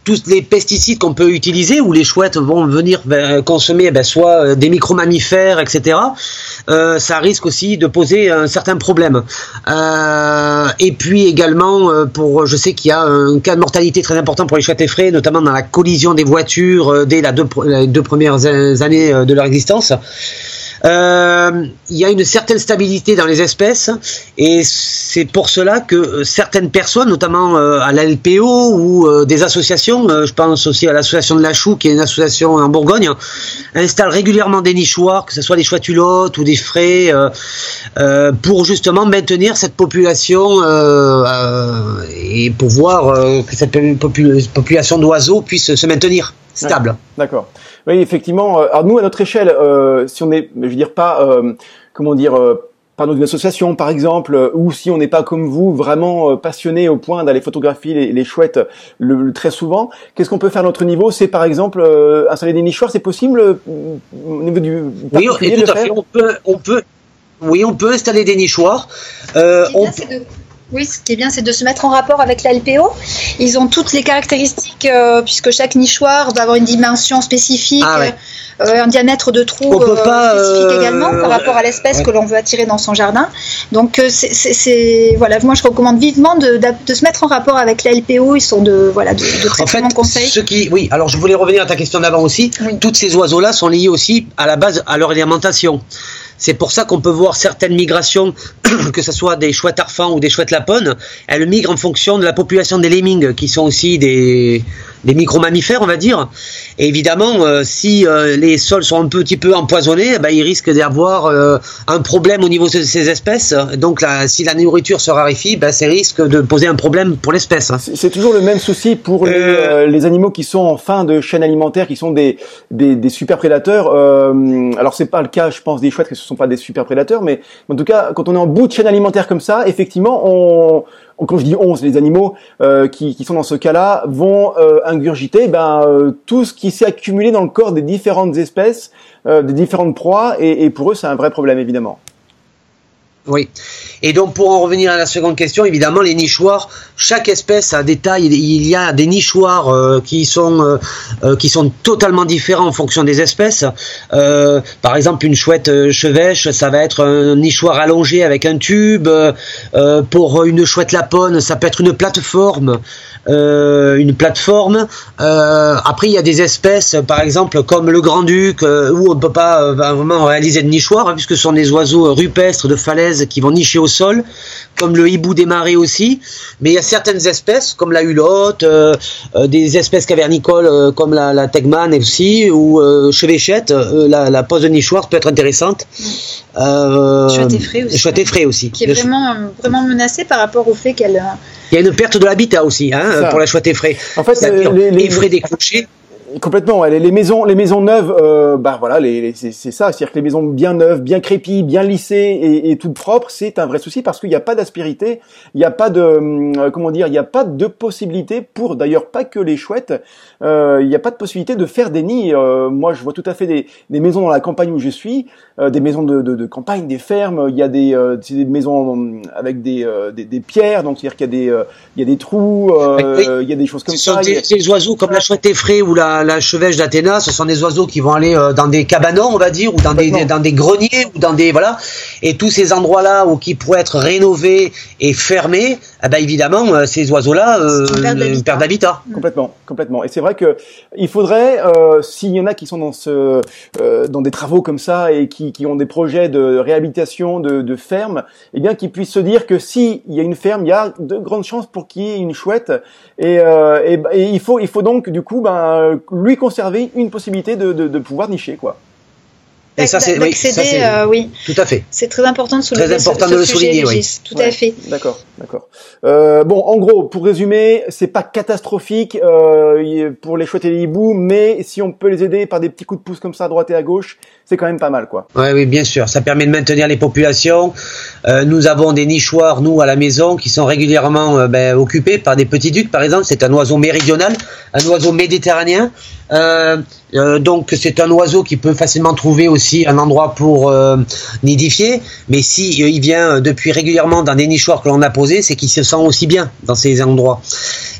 tous les pesticides qu'on peut utiliser, où les chouettes vont venir ben, consommer ben, soit euh, des micro-mammifères, etc., euh, ça risque aussi de poser un certain problème. Euh, et puis également, pour, je sais qu'il y a un cas de mortalité très important pour les chouettes effraies, notamment dans la collision des voitures dès la les deux premières années de leur existence. Euh, il y a une certaine stabilité dans les espèces et c'est pour cela que euh, certaines personnes, notamment euh, à la LPO ou des associations, je pense aussi à l'association de la Chou qui est une association en Bourgogne, installent régulièrement des nichoirs, que ce soit des chouatulottes ou des frais, pour justement maintenir cette population et pouvoir que cette population d'oiseaux puisse se maintenir stable. D'accord. Oui, effectivement. Euh, alors nous, à notre échelle, euh, si on est, je veux dire pas, euh, comment dire, par notre association par exemple, ou si on n'est pas comme vous vraiment passionné au point d'aller photographier les, les chouettes le, très souvent, qu'est-ce qu'on peut faire à notre niveau? C'est par exemple installer des nichoirs, c'est possible au niveau du oui, tout à fait. On peut, on peut, oui, on peut installer des nichoirs. on... Oui, ce qui est bien, c'est de se mettre en rapport avec l'ALPO. Ils ont toutes les caractéristiques, euh, puisque chaque nichoir va avoir une dimension spécifique, ah euh, un diamètre de trou euh, spécifique également par rapport à l'espèce que l'on veut attirer dans son jardin. Donc, c'est voilà, moi je recommande vivement de, de, se mettre en rapport avec l'ALPO. Ils sont de voilà de, de très en fait, conseils. Qui, oui, alors je voulais revenir à ta question d'avant aussi. Toutes ces oiseaux-là sont liés aussi à la base à leur alimentation. C'est pour ça qu'on peut voir certaines migrations, que ce soit des chouettes arfans ou des chouettes lapones, elles migrent en fonction de la population des lemmings, qui sont aussi des, des micro-mammifères, on va dire. Et évidemment, euh, si les sols sont un petit peu empoisonnés, eh ben, ils risquent d'avoir un problème au niveau de ces espèces. Donc, si la nourriture se raréfie, ben, ça risque de poser un problème pour l'espèce. C'est toujours le même souci pour les, animaux qui sont en fin de chaîne alimentaire, qui sont des, des, super prédateurs. alors, c'est pas le cas, je pense, des chouettes, que ce sont pas des super prédateurs, mais en tout cas, quand on est en bout de chaîne alimentaire comme ça, effectivement, on, quand je dis 11, les animaux euh, qui, qui, sont dans ce cas-là vont euh, ingurgiter ben, euh, tout ce qui s'est accumulé dans le corps des différentes espèces, des différentes proies, et, et pour eux, c'est un vrai problème, évidemment. Oui. Et donc pour en revenir à la seconde question, évidemment les nichoirs, chaque espèce a des tailles. Il y a des nichoirs euh, qui sont euh, euh, qui sont totalement différents en fonction des espèces. par exemple, une chouette chevêche, ça va être un nichoir allongé avec un tube. pour une chouette lapone, ça peut être une plateforme. une plateforme. après, il y a des espèces, par exemple, comme le grand-duc, où on ne peut pas vraiment réaliser de nichoir, hein, puisque ce sont des oiseaux rupestres de falaise qui vont nicher au sol, comme le hibou des marais aussi. Mais il y a certaines espèces, comme la hulotte, euh, euh, des espèces cavernicoles euh, comme la, la tegman aussi, ou chevêchette, la, la, pose de nichoir peut être intéressante. chouette effraie aussi. Chouette effraie aussi. Qui est vraiment, vraiment menacée par rapport au fait qu'elle... Il y a une perte de l'habitat aussi, hein, pour la chouette effraie. En fait, les, les, effraie des clochers Complètement. Les, les maisons, les maisons neuves, euh, bah voilà, les, c'est ça. C'est-à-dire que les maisons bien neuves, bien crépies, bien lissées et, et toutes propres, c'est un vrai souci parce qu'il n'y a pas d'aspérité, il n'y a pas de, euh, comment dire, il n'y a pas de possibilité pour, d'ailleurs pas que les chouettes, euh, il n'y a pas de possibilité de faire des nids. Euh, moi, je vois tout à fait des, des, maisons dans la campagne où je suis, euh, des maisons de, de, de, campagne, des fermes. Il y a des, des maisons avec des, des, des, pierres, donc c'est-à-dire qu'il y a des, il y a des trous, il y a des choses comme ça. Des, des oiseaux comme la chouette effraie ou la la chevêche d'Athéna, ce sont des oiseaux qui vont aller euh, dans des cabanons, on va dire, ou dans des, dans des greniers, ou dans des voilà, et tous ces endroits-là où qui pourraient être rénovés et fermés, eh ben évidemment, euh, ces oiseaux-là euh, perdent d'habitat. Complètement, complètement. Et c'est vrai que il faudrait, euh, s'il y en a qui sont dans ce, euh, dans des travaux comme ça et qui, qui ont des projets de réhabilitation de, de fermes, eh bien, qu'ils puissent se dire que s'il y a une ferme, il y a de grandes chances pour qu'il y ait une chouette. Et, euh, et, et, il faut, il faut donc du coup, ben, lui conserver une possibilité de, de, de pouvoir nicher, quoi. Et ça, c'est euh, oui. Tout à fait. C'est très important de souligner. Très important de le souligner, oui. Tout à fait. D'accord, d'accord. Euh, bon, en gros, pour résumer, c'est pas catastrophique euh, pour les chouettes et les hiboux, mais si on peut les aider par des petits coups de pouce comme ça à droite et à gauche, c'est quand même pas mal, quoi. Ouais, oui, bien sûr. Ça permet de maintenir les populations. Euh, nous avons des nichoirs, nous, à la maison, qui sont régulièrement euh, ben, occupés par des petits ducs, par exemple. C'est un oiseau méridional, un oiseau méditerranéen. Euh, donc c'est un oiseau qui peut facilement trouver aussi un endroit pour nidifier, mais si il vient depuis régulièrement dans des nichoirs que l'on a posés, c'est qu'il se sent aussi bien dans ces endroits.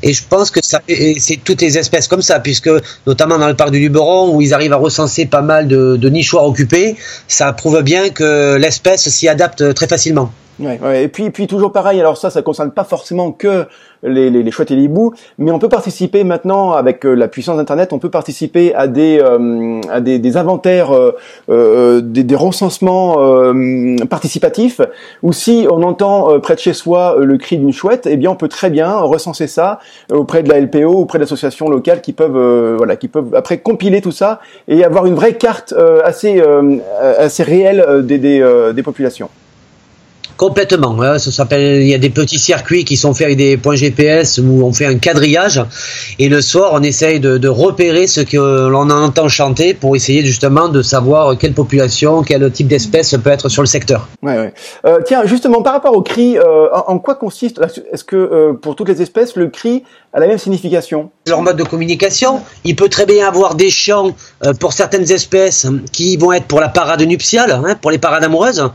Et je pense que c'est toutes les espèces comme ça, puisque notamment dans le parc du Luberon où ils arrivent à recenser pas mal de nichoirs occupés, ça prouve bien que l'espèce s'y adapte très facilement. Et puis, puis toujours pareil. Alors ça, ça concerne pas forcément que les, les, les chouettes et les hiboux, mais on peut participer maintenant avec euh, la puissance d'Internet. On peut participer à des euh, à des, des inventaires, euh, euh des, des, recensements participatifs. Ou si on entend près de chez soi le cri d'une chouette, eh bien on peut très bien recenser ça auprès de la LPO, auprès d'associations locales qui peuvent voilà qui peuvent après compiler tout ça et avoir une vraie carte assez assez réelle des, des, des populations. Complètement. Hein, ça s'appelle. Il y a des petits circuits qui sont faits avec des points GPS où on fait un quadrillage et le soir on essaye de, repérer ce que l'on entend chanter pour essayer justement de savoir quelle population, quel type d'espèce peut être sur le secteur. Ouais, ouais. Euh, tiens, justement par rapport au cri, euh, en, quoi consiste Est-ce que euh, pour toutes les espèces le cri a la même signification? Leur mode de communication, il peut très bien avoir des chants pour certaines espèces qui vont être pour la parade nuptiale, hein, pour les parades amoureuses.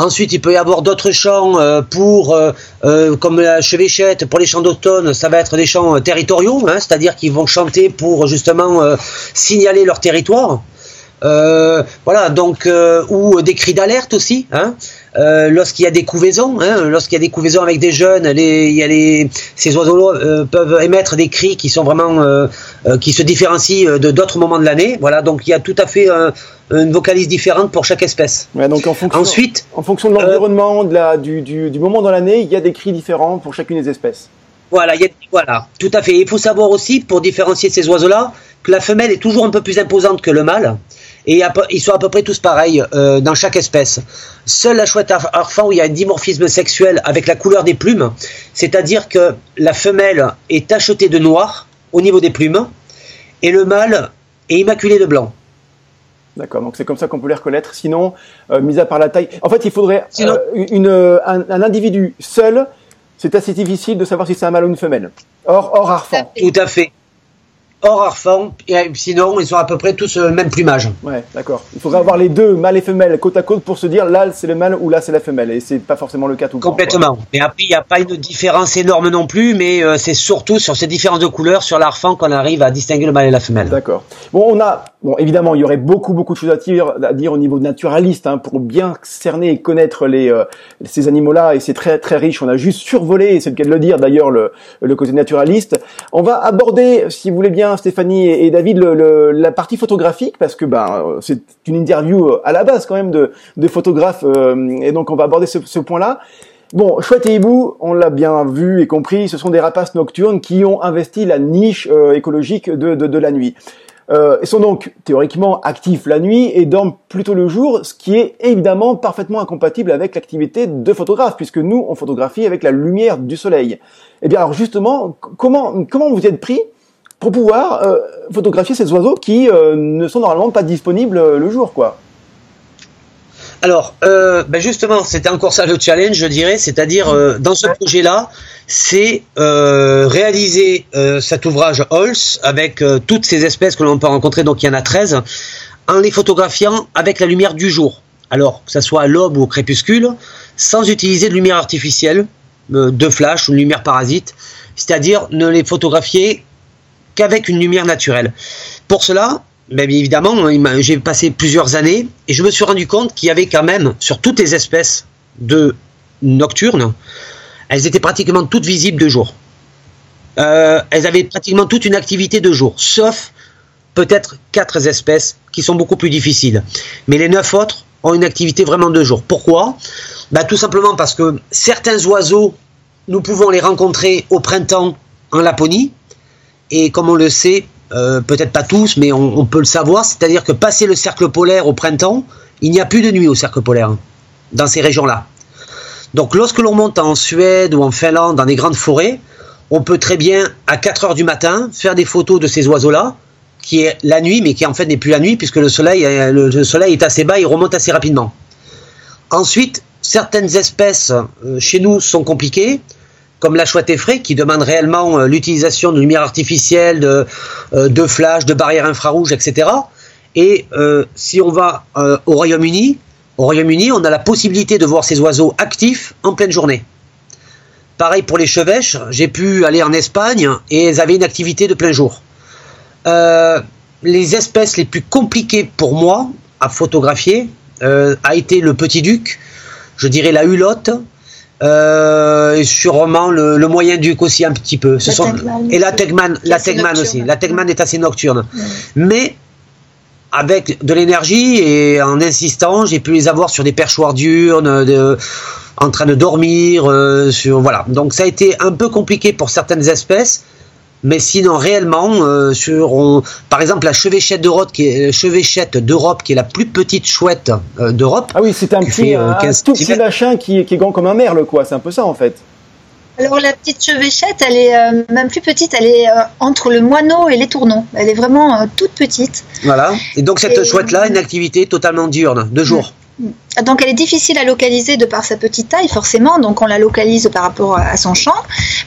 Ensuite, il peut y avoir d'autres chants euh, pour, euh, euh, comme la chevêchette, pour les chants d'automne, ça va être des chants territoriaux, hein, c'est-à-dire qu'ils vont chanter pour justement signaler leur territoire. voilà, donc ou des cris d'alerte aussi. Hein, lorsqu'il y a des couvaisons, hein, lorsqu'il y a des couvaisons avec des jeunes, les, il y a les, ces oiseaux peuvent émettre des cris qui sont vraiment qui se différencient de d'autres moments de l'année. Voilà, donc il y a tout à fait une vocalise différente pour chaque espèce. donc en fonction, Ensuite, en fonction de l'environnement, de la, du, du, du, moment dans l'année, il y a des cris différents pour chacune des espèces. Voilà, y a, voilà, tout à fait. Il faut savoir aussi, pour différencier ces oiseaux-là, que la femelle est toujours un peu plus imposante que le mâle. Et ils sont à peu près tous pareils euh, dans chaque espèce. Seule la chouette arfan où il y a un dimorphisme sexuel avec la couleur des plumes, c'est-à-dire que la femelle est tachetée de noir au niveau des plumes et le mâle est immaculé de blanc. D'accord, donc c'est comme ça qu'on peut les reconnaître. Sinon, euh, mis à part la taille, en fait, il faudrait euh, une, un, un, individu seul. C'est assez difficile de savoir si c'est un mâle ou une femelle. Or, or arfan. Tout à fait hors Arfan, et sinon ils sont à peu près tous le même plumage. Ouais, d'accord. Il faudrait avoir les deux, mâle et femelle, côte à côte pour se dire là c'est le mâle ou là c'est la femelle, et c'est pas forcément le cas tout le temps. Complètement. Mais après il n'y a pas une différence énorme non plus, mais euh, c'est surtout sur ces différences de couleurs sur l'Arfan qu'on arrive à distinguer le mâle et la femelle. D'accord. Bon, on a, bon évidemment il y aurait beaucoup beaucoup de choses à dire, à dire au niveau naturaliste hein, pour bien cerner et connaître les euh, ces animaux-là, et c'est très très riche. On a juste survolé, c'est le cas de le dire d'ailleurs le, le côté naturaliste. On va aborder, si vous voulez bien Stéphanie et, David, le, la partie photographique, parce que ben c'est une interview à la base quand même de, de photographes, euh, et donc on va aborder ce, ce point-là. Bon, chouette et hibou, on l'a bien vu et compris, ce sont des rapaces nocturnes qui ont investi la niche euh, écologique de, de, de, la nuit. Euh, ils sont donc théoriquement actifs la nuit et dorment plutôt le jour, ce qui est évidemment parfaitement incompatible avec l'activité de photographe, puisque nous, on photographie avec la lumière du soleil. Eh bien alors justement, comment, comment vous êtes pris pour pouvoir euh, photographier ces oiseaux qui euh, ne sont normalement pas disponibles euh, le jour, quoi? Alors, euh, ben justement, c'était encore ça le challenge, je dirais, c'est-à-dire dans ce projet-là, c'est réaliser cet ouvrage Holz avec toutes ces espèces que l'on peut rencontrer, donc il y en a 13, en les photographiant avec la lumière du jour. Alors, que ce soit à l'aube ou au crépuscule, sans utiliser de lumière artificielle, de flash ou de lumière parasite, c'est-à-dire ne les photographier qu'avec une lumière naturelle. Pour cela, bien évidemment, j'ai passé plusieurs années et je me suis rendu compte qu'il y avait quand même, sur toutes les espèces de nocturnes, elles étaient pratiquement toutes visibles de jour. Euh, elles avaient pratiquement toute une activité de jour, sauf peut-être quatre espèces qui sont beaucoup plus difficiles. Mais les neuf autres ont une activité vraiment de jour. Pourquoi? Bah, Tout simplement parce que certains oiseaux, nous pouvons les rencontrer au printemps en Laponie, et comme on le sait, euh, peut-être pas tous, mais on, peut le savoir, c'est-à-dire que passer le cercle polaire au printemps, il n'y a plus de nuit au cercle polaire, dans ces régions-là. Donc lorsque l'on monte en Suède ou en Finlande, dans des grandes forêts, on peut très bien, à 4 heures du matin, faire des photos de ces oiseaux-là, qui est la nuit, mais qui en fait n'est plus la nuit, puisque le soleil, le soleil est assez bas et remonte assez rapidement. Ensuite, certaines espèces euh, chez nous sont compliquées comme la chouette effraie, qui demande réellement euh, l'utilisation de lumière artificielle, de, euh, flash, de barrières infrarouges, etc. Et euh, si on va au Royaume-Uni, au Royaume-Uni, on a la possibilité de voir ces oiseaux actifs en pleine journée. Pareil pour les chevêches, j'ai pu aller en Espagne et elles avaient une activité de plein jour. les espèces les plus compliquées pour moi à photographier a été le petit duc, je dirais la hulotte, euh, et sûrement le, le, moyen duc aussi un petit peu. Ce sont, et la Tegman, la Tegman aussi. La Tegman est assez nocturne. Mais avec de l'énergie et en insistant, j'ai pu les avoir sur des perchoirs diurnes, de, en train de dormir. Euh, sur, voilà. Donc ça a été un peu compliqué pour certaines espèces. Mais sinon, réellement, euh, sur, par exemple, la chevêchette d'Europe, qui est, chevêchette d'Europe, qui est la plus petite chouette euh, d'Europe. Ah oui, c'est un petit, euh, un tout petit machin qui, qui est grand comme un merle, quoi. C'est un peu ça, en fait. Alors la petite chevêchette, elle est même plus petite, elle est entre le moineau et les tourneaux. Elle est vraiment toute petite. Voilà. Et donc cette chouette-là, une activité totalement diurne, de jour. Donc elle est difficile à localiser de par sa petite taille forcément, donc on la localise par rapport à son champ.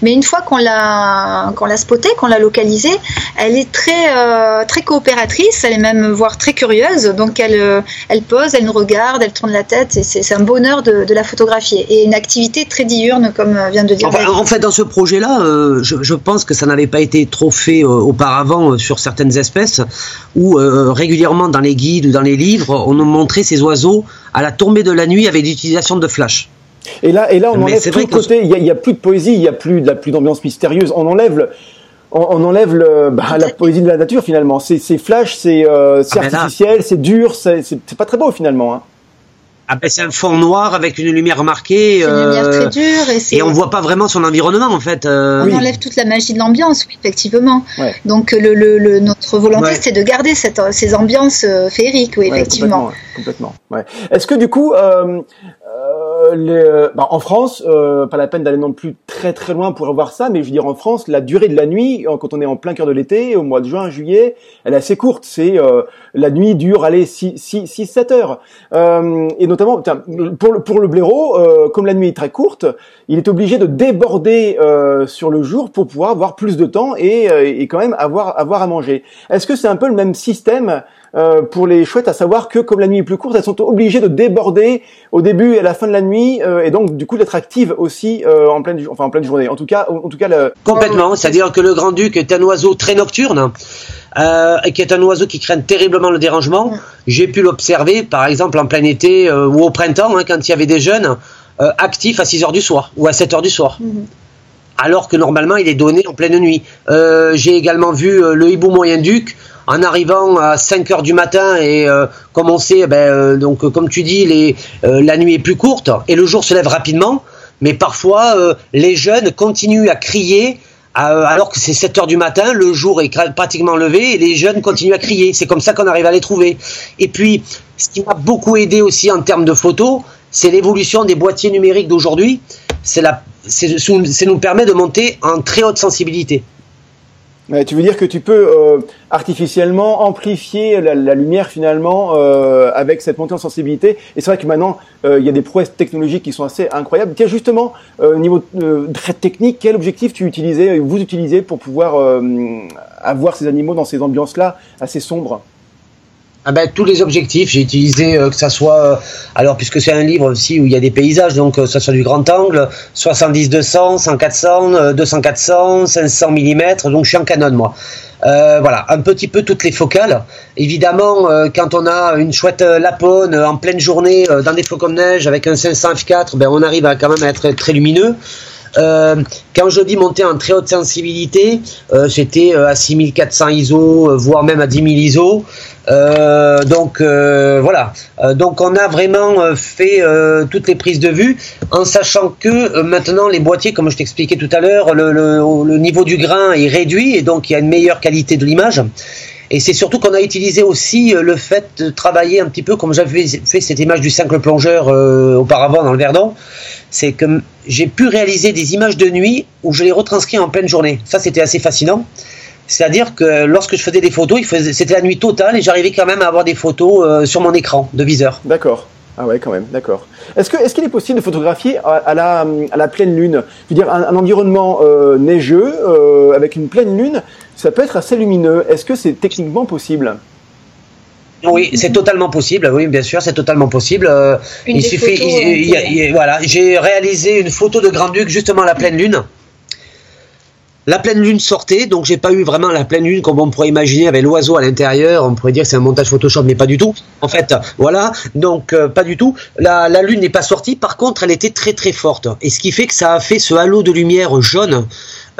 Mais une fois qu'on l'a qu'on l'a spotée, qu'on l'a localisée, elle est très euh, très coopératrice, elle est même voire très curieuse. Donc elle euh, elle pose, elle nous regarde, elle tourne la tête. Et c'est un bonheur de, la photographier et une activité très diurne comme vient de dire. en fait, dans ce projet-là, euh, je, pense que ça n'avait pas été trop fait auparavant sur certaines espèces, où régulièrement dans les guides ou dans les livres, on nous montrait ces oiseaux à la tombée de la nuit avec l'utilisation de flash. Et là, et là, on enlève tout le côté. Il n'y a, plus de poésie, il n'y a plus, plus d'ambiance mystérieuse. On enlève le, on, enlève le, bah, la poésie de la nature finalement. C'est flash, c'est euh, ah, artificiel, c'est dur, c'est pas très beau finalement. Hein. Ah ben c'est un fond noir avec une lumière marquée. C'est une lumière très dure et, et on voit pas vraiment son environnement en fait. On enlève toute la magie de l'ambiance, oui, effectivement. Donc le, le, notre volonté c'est de garder cette, ces ambiances féeriques, oui, effectivement. Complètement. complètement Est-ce que du coup, euh, les, euh, bah, en France, euh, pas la peine d'aller non plus très très loin pour voir ça, mais je veux dire en France, la durée de la nuit, quand on est en plein cœur de l'été, au mois de juin, juillet, elle est assez courte. C'est la nuit dure, allez, 6 6 6 7 heures. et notamment pour le pour le blaireau, comme la nuit est très courte, il est obligé de déborder sur le jour pour pouvoir avoir plus de temps et, et quand même avoir avoir à manger. Est-ce que c'est un peu le même système euh, pour les chouettes, à savoir que comme la nuit est plus courte, elles sont obligées de déborder au début et à la fin de la nuit, euh, et donc du coup d'être actives aussi euh, en pleine, enfin en pleine journée. En tout cas, en, tout cas, le... complètement. C'est-à-dire que le grand duc est un oiseau très nocturne. et qui est un oiseau qui craint terriblement le dérangement. J'ai pu l'observer, par exemple, en plein été ou au printemps, hein, quand il y avait des jeunes actifs à 6 heures du soir ou à 7 heures du soir. Mhm. alors que normalement il est donné en pleine nuit. J'ai également vu le hibou moyen-duc en arrivant à 5 heures du matin et euh, comme on sait, ben, euh, donc comme tu dis, euh, la nuit est plus courte et le jour se lève rapidement, mais parfois les jeunes continuent à crier alors que c'est 7 heures du matin, le jour est pratiquement levé et les jeunes continuent à crier. C'est comme ça qu'on arrive à les trouver. Et puis, ce qui m'a beaucoup aidé aussi en termes de photos, c'est l'évolution des boîtiers numériques d'aujourd'hui. C'est la, c'est, nous permet de monter en très haute sensibilité tu veux dire que tu peux euh, artificiellement amplifier la, lumière finalement euh, avec cette montée en sensibilité. Et c'est vrai que maintenant, euh, il y a des prouesses technologiques qui sont assez incroyables. Tiens, justement, au niveau très technique, quel objectif tu utilisais, vous utilisez pour pouvoir avoir ces animaux dans ces ambiances-là assez sombres? Ah ben, tous les objectifs, j'ai utilisé euh, que ça soit, euh, alors puisque c'est un livre aussi où il y a des paysages, donc euh, ça soit du grand angle, 70-200, 100-400, 200-400, 500 mm, donc je suis en Canon moi. voilà, un petit peu toutes les focales. Évidemment, quand on a une chouette lapone en pleine journée dans des flocons de neige avec un 500 f4, ben on arrive à quand même à être très lumineux. Quand je dis monter en très haute sensibilité, c'était à 6400 ISO, voire même à 10 000 ISO. Euh, donc euh, voilà. Euh, donc on a vraiment fait toutes les prises de vue en sachant que maintenant les boîtiers, comme je t'expliquais tout à l'heure, le, le, niveau du grain est réduit et donc il y a une meilleure qualité de l'image. Et c'est surtout qu'on a utilisé aussi le fait de travailler un petit peu comme j'avais fait cette image du simple plongeur auparavant dans le Verdon. C'est que j'ai pu réaliser des images de nuit où je les retranscris en pleine journée. Ça, c'était assez fascinant. C'est-à-dire que lorsque je faisais des photos, c'était la nuit totale et j'arrivais quand même à avoir des photos euh, sur mon écran de viseur. D'accord. Ah ouais, quand même, d'accord. Est-ce qu'il est possible de photographier à, la, pleine lune? Je veux dire, un, environnement euh, neigeux euh, avec une pleine lune, ça peut être assez lumineux. Est-ce que c'est techniquement possible? Oui, c'est totalement possible. Oui, bien sûr, c'est totalement possible. il suffit. voilà, j'ai réalisé une photo de Grand Duc justement à la pleine lune. La pleine lune sortait, donc j'ai pas eu vraiment la pleine lune comme on pourrait imaginer avec l'oiseau à l'intérieur. On pourrait dire que c'est un montage Photoshop, mais pas du tout. En fait, voilà, donc euh, pas du tout. La, la lune n'est pas sortie, par contre, elle était très très forte. Et ce qui fait que ça a fait ce halo de lumière jaune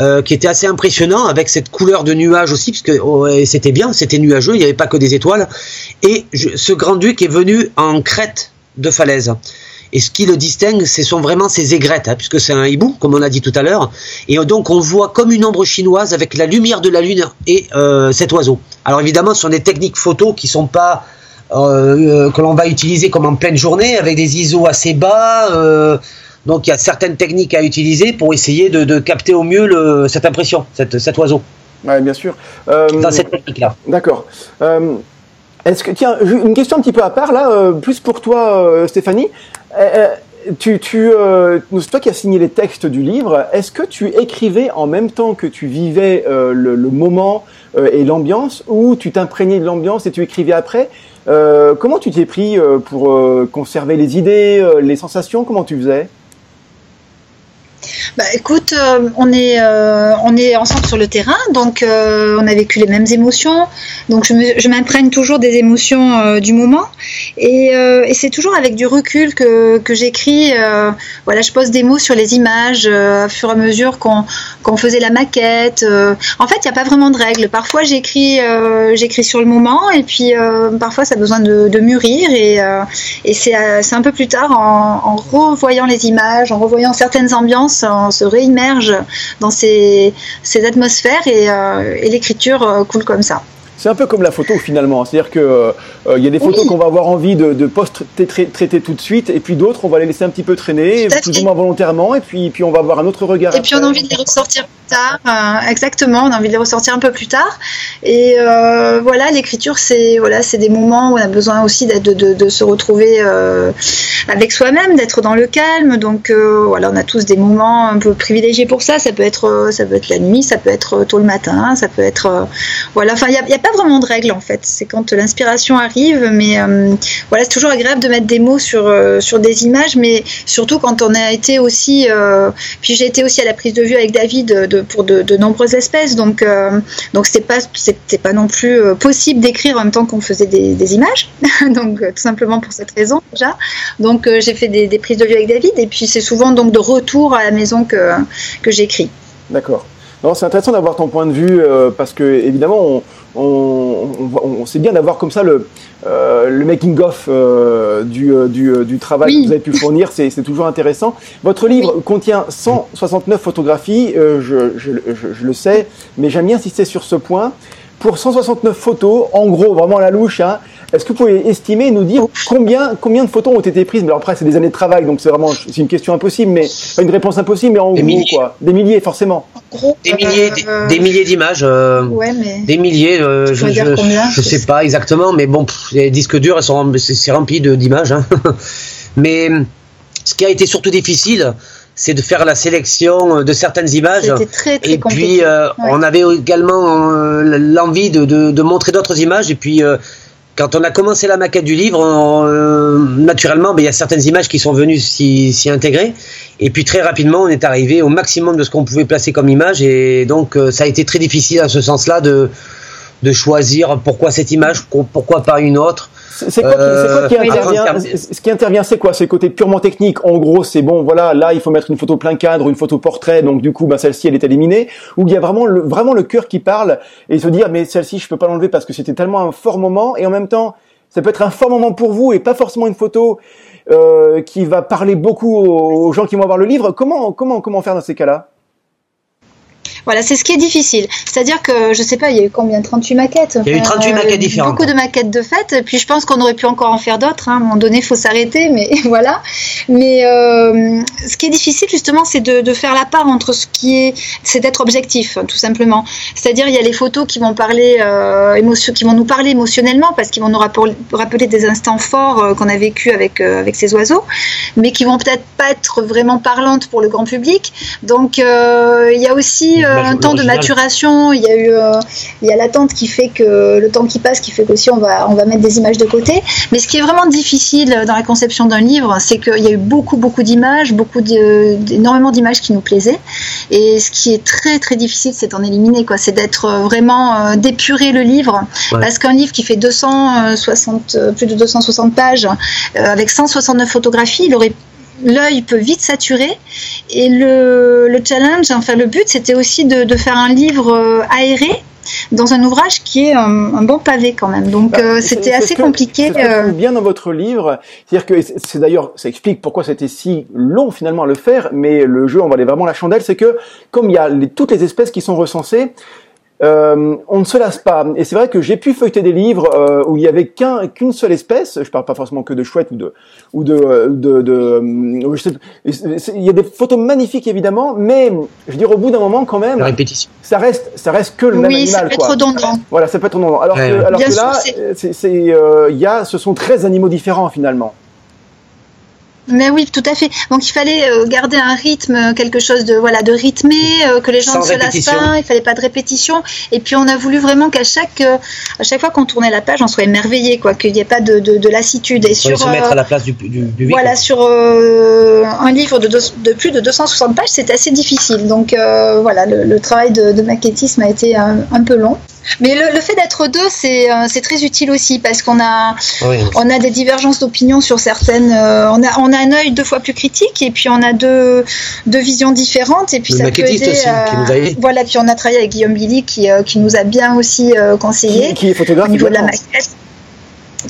euh, qui était assez impressionnant avec cette couleur de nuage aussi, puisque oh, c'était bien, c'était nuageux, il n'y avait pas que des étoiles. Et ce grand duc est venu en crête de falaise. Et ce qui le distingue, ce sont vraiment ses aigrettes, hein, puisque c'est un hibou, comme on a dit tout à l'heure. Et donc on voit comme une ombre chinoise avec la lumière de la lune et euh, cet oiseau. Alors évidemment, ce sont des techniques photo qui sont pas euh, que l'on va utiliser comme en pleine journée avec des ISO assez bas. Donc il y a certaines techniques à utiliser pour essayer de, capter au mieux le, cette impression, cet oiseau. Oui, bien sûr. Dans cette technique-là. D'accord. Est-ce que tiens, une question un petit peu à part là, plus pour toi, Stéphanie. Euh, euh, tu, tu euh, c'est toi qui as signé les textes du livre. Est-ce que tu écrivais en même temps que tu vivais le, moment et l'ambiance, ou tu t'imprégnais de l'ambiance et tu écrivais après? Comment tu t'es pris pour conserver les idées, les sensations? Comment tu faisais? Bah, écoute, euh, on, est, euh, on est ensemble sur le terrain, donc euh, on a vécu les mêmes émotions. Donc je m'imprègne toujours des émotions du moment. Et, c'est toujours avec du recul que, que j'écris. voilà, je pose des mots sur les images au fur et à mesure qu'on quand on faisait la maquette. en fait, il n'y a pas vraiment de règles. Parfois, j'écris, j'écris sur le moment, et puis parfois, ça a besoin de, mûrir, et, et c'est, un peu plus tard, en, revoyant les images, en revoyant certaines ambiances, on se réimmerge dans ces, ces atmosphères, et, et l'écriture coule comme ça. C'est un peu comme la photo finalement, c'est-à-dire que euh, il y a des photos qu'on va avoir envie de, de post-traiter tout de suite, et puis d'autres on va les laisser un petit peu traîner, plus ou moins volontairement, et puis, puis on va avoir un autre regard. Et puis on a envie de les ressortir plus tard, euh, exactement, on a envie de les ressortir un peu plus tard. Et euh, voilà, l'écriture c'est voilà, des moments où on a besoin aussi de, de, de se retrouver avec soi-même, d'être dans le calme. Donc voilà, on a tous des moments un peu privilégiés pour ça. Ça peut être ça peut être la nuit, ça peut être tôt le matin, ça peut être voilà. Enfin, il y a, a pas vraiment de règles en fait. C'est quand l'inspiration arrive, mais euh, voilà, c'est toujours agréable de mettre des mots sur, euh, sur des images, mais surtout quand on a été aussi. Euh, puis j'ai été aussi à la prise de vue avec David pour de, nombreuses espèces, donc donc c'était pas c'était pas non plus possible d'écrire en même temps qu'on faisait des, images, donc tout simplement pour cette raison déjà. Donc j'ai fait des, prises de vue avec David, et puis c'est souvent donc de retour à la maison que que j'écris. D'accord. c'est intéressant d'avoir ton point de vue parce que évidemment on, on, on, sait bien d'avoir comme ça le, euh, le making of euh, du, euh, du, du, travail que vous avez pu fournir, c'est toujours intéressant. Votre livre contient 169 photographies, je, je, je, je, le sais, mais j'aime bien insister sur ce point. Pour 169 photos, en gros, vraiment à la louche, hein, est-ce que vous pouvez estimer, nous dire combien, combien de photos ont été prises? Mais alors après, c'est des années de travail, donc c'est vraiment c'est une question impossible, mais une réponse impossible, mais en des gros, milliers. quoi. Des milliers, forcément. des milliers, euh, des, milliers d'images. Euh, ouais, mais des milliers. Euh, je, je, sais pas exactement, mais bon, les disques durs, c'est rempli d'images. Hein. mais ce qui a été surtout difficile, c'est de faire la sélection de certaines images. Très, très et puis, on avait également l'envie de, de, de, montrer d'autres images. Et puis, quand on a commencé la maquette du livre, euh, naturellement, ben, il y a certaines images qui sont venues s'y intégrer. Et puis très rapidement, on est arrivé au maximum de ce qu'on pouvait placer comme image. Et donc, euh, ça a été très difficile à ce sens-là de, de choisir pourquoi cette image, pourquoi pas une autre. C'est quoi, qui, euh, intervient? Ce qui intervient, c'est quoi? C'est le côté purement technique. En gros, c'est bon, voilà, là, il faut mettre une photo plein cadre, une photo portrait, donc du coup, ben, celle-ci, elle est éliminée. Ou il y a vraiment le, vraiment le cœur qui parle et se dire, mais celle-ci, je peux pas l'enlever parce que c'était tellement un fort moment. Et en même temps, ça peut être un fort moment pour vous et pas forcément une photo euh, qui va parler beaucoup aux, gens qui vont voir le livre. Comment, comment, comment faire dans ces cas-là? Voilà, c'est ce qui est difficile. C'est-à-dire que, je sais pas, il y a eu combien 38 maquettes Il y a eu 38 euh, maquettes différentes. Beaucoup de maquettes de fait. Puis je pense qu'on aurait pu encore en faire d'autres. Hein. À un moment donné, il faut s'arrêter, mais voilà. Mais euh, ce qui est difficile, justement, c'est de, de, faire la part entre ce qui est. C'est d'être objectif, tout simplement. C'est-à-dire, il y a les photos qui vont parler, euh, émotion, qui vont nous parler émotionnellement, parce qu'ils vont nous rappeler des instants forts qu'on a vécu avec, avec ces oiseaux, mais qui vont peut-être pas être vraiment parlantes pour le grand public. Donc, il y a aussi un temps de maturation. Il y a eu, euh, il y a l'attente qui fait que le temps qui passe, qui fait qu'aussi on va, on va mettre des images de côté. Mais ce qui est vraiment difficile dans la conception d'un livre, c'est qu'il y a eu beaucoup, beaucoup d'images, beaucoup énormément d'images qui nous plaisaient. Et ce qui est très, très difficile, c'est d'en éliminer, quoi. C'est d'être vraiment euh, d'épurer le livre, parce qu'un livre qui fait 260, euh, plus de 260 pages, avec 169 photographies, il aurait l'œil peut vite saturer. Et le, le challenge, enfin le but, c'était aussi de, de, faire un livre euh, aéré dans un ouvrage qui est un, bon pavé quand même. Donc bah, euh, c'était assez compliqué. Euh... bien dans votre livre, c'est-à-dire que c'est d'ailleurs ça explique pourquoi c'était si long finalement à le faire, mais le jeu on va aller vraiment la chandelle, c'est que comme il y a les, toutes les espèces qui sont recensées, euh, on ne se lasse pas. Et c'est vrai que j'ai pu feuilleter des livres euh, où il y avait qu'une seule espèce. Je parle pas forcément que de chouettes ou de ou de euh, de, de, il y a des photos magnifiques évidemment, mais je veux dire au bout d'un moment quand même, La répétition. ça reste ça reste que le même animal. Oui, ça peut être redondant. Voilà, ça peut être redondant. Alors que, alors que là, c'est il y a, ce sont 13 animaux différents finalement. Mais oui, tout à fait. Donc il fallait euh, garder un rythme, quelque chose de voilà de rythmé, euh, que les gens ne se lassent pas. Il fallait pas de répétition. Et puis on a voulu vraiment qu'à chaque euh, à chaque fois qu'on tournait la page, on soit émerveillé, quoi, qu'il n'y ait pas de, de, de lassitude. Et sur se mettre à la place du, du public. Voilà, sur un livre de, de, plus de 260 pages, c'est assez difficile. Donc voilà, le, le travail de, maquettisme a été un, un peu long. Mais le, fait d'être deux, c'est euh, c'est très utile aussi parce qu'on a on a des divergences d'opinion sur certaines. Euh, on a on a un œil deux fois plus critique et puis on a deux deux visions différentes et puis ça peut aider. Aussi, qui nous a Voilà, puis on a travaillé avec Guillaume Billy qui qui nous a bien aussi conseillé qui, est photographe au niveau de la maquette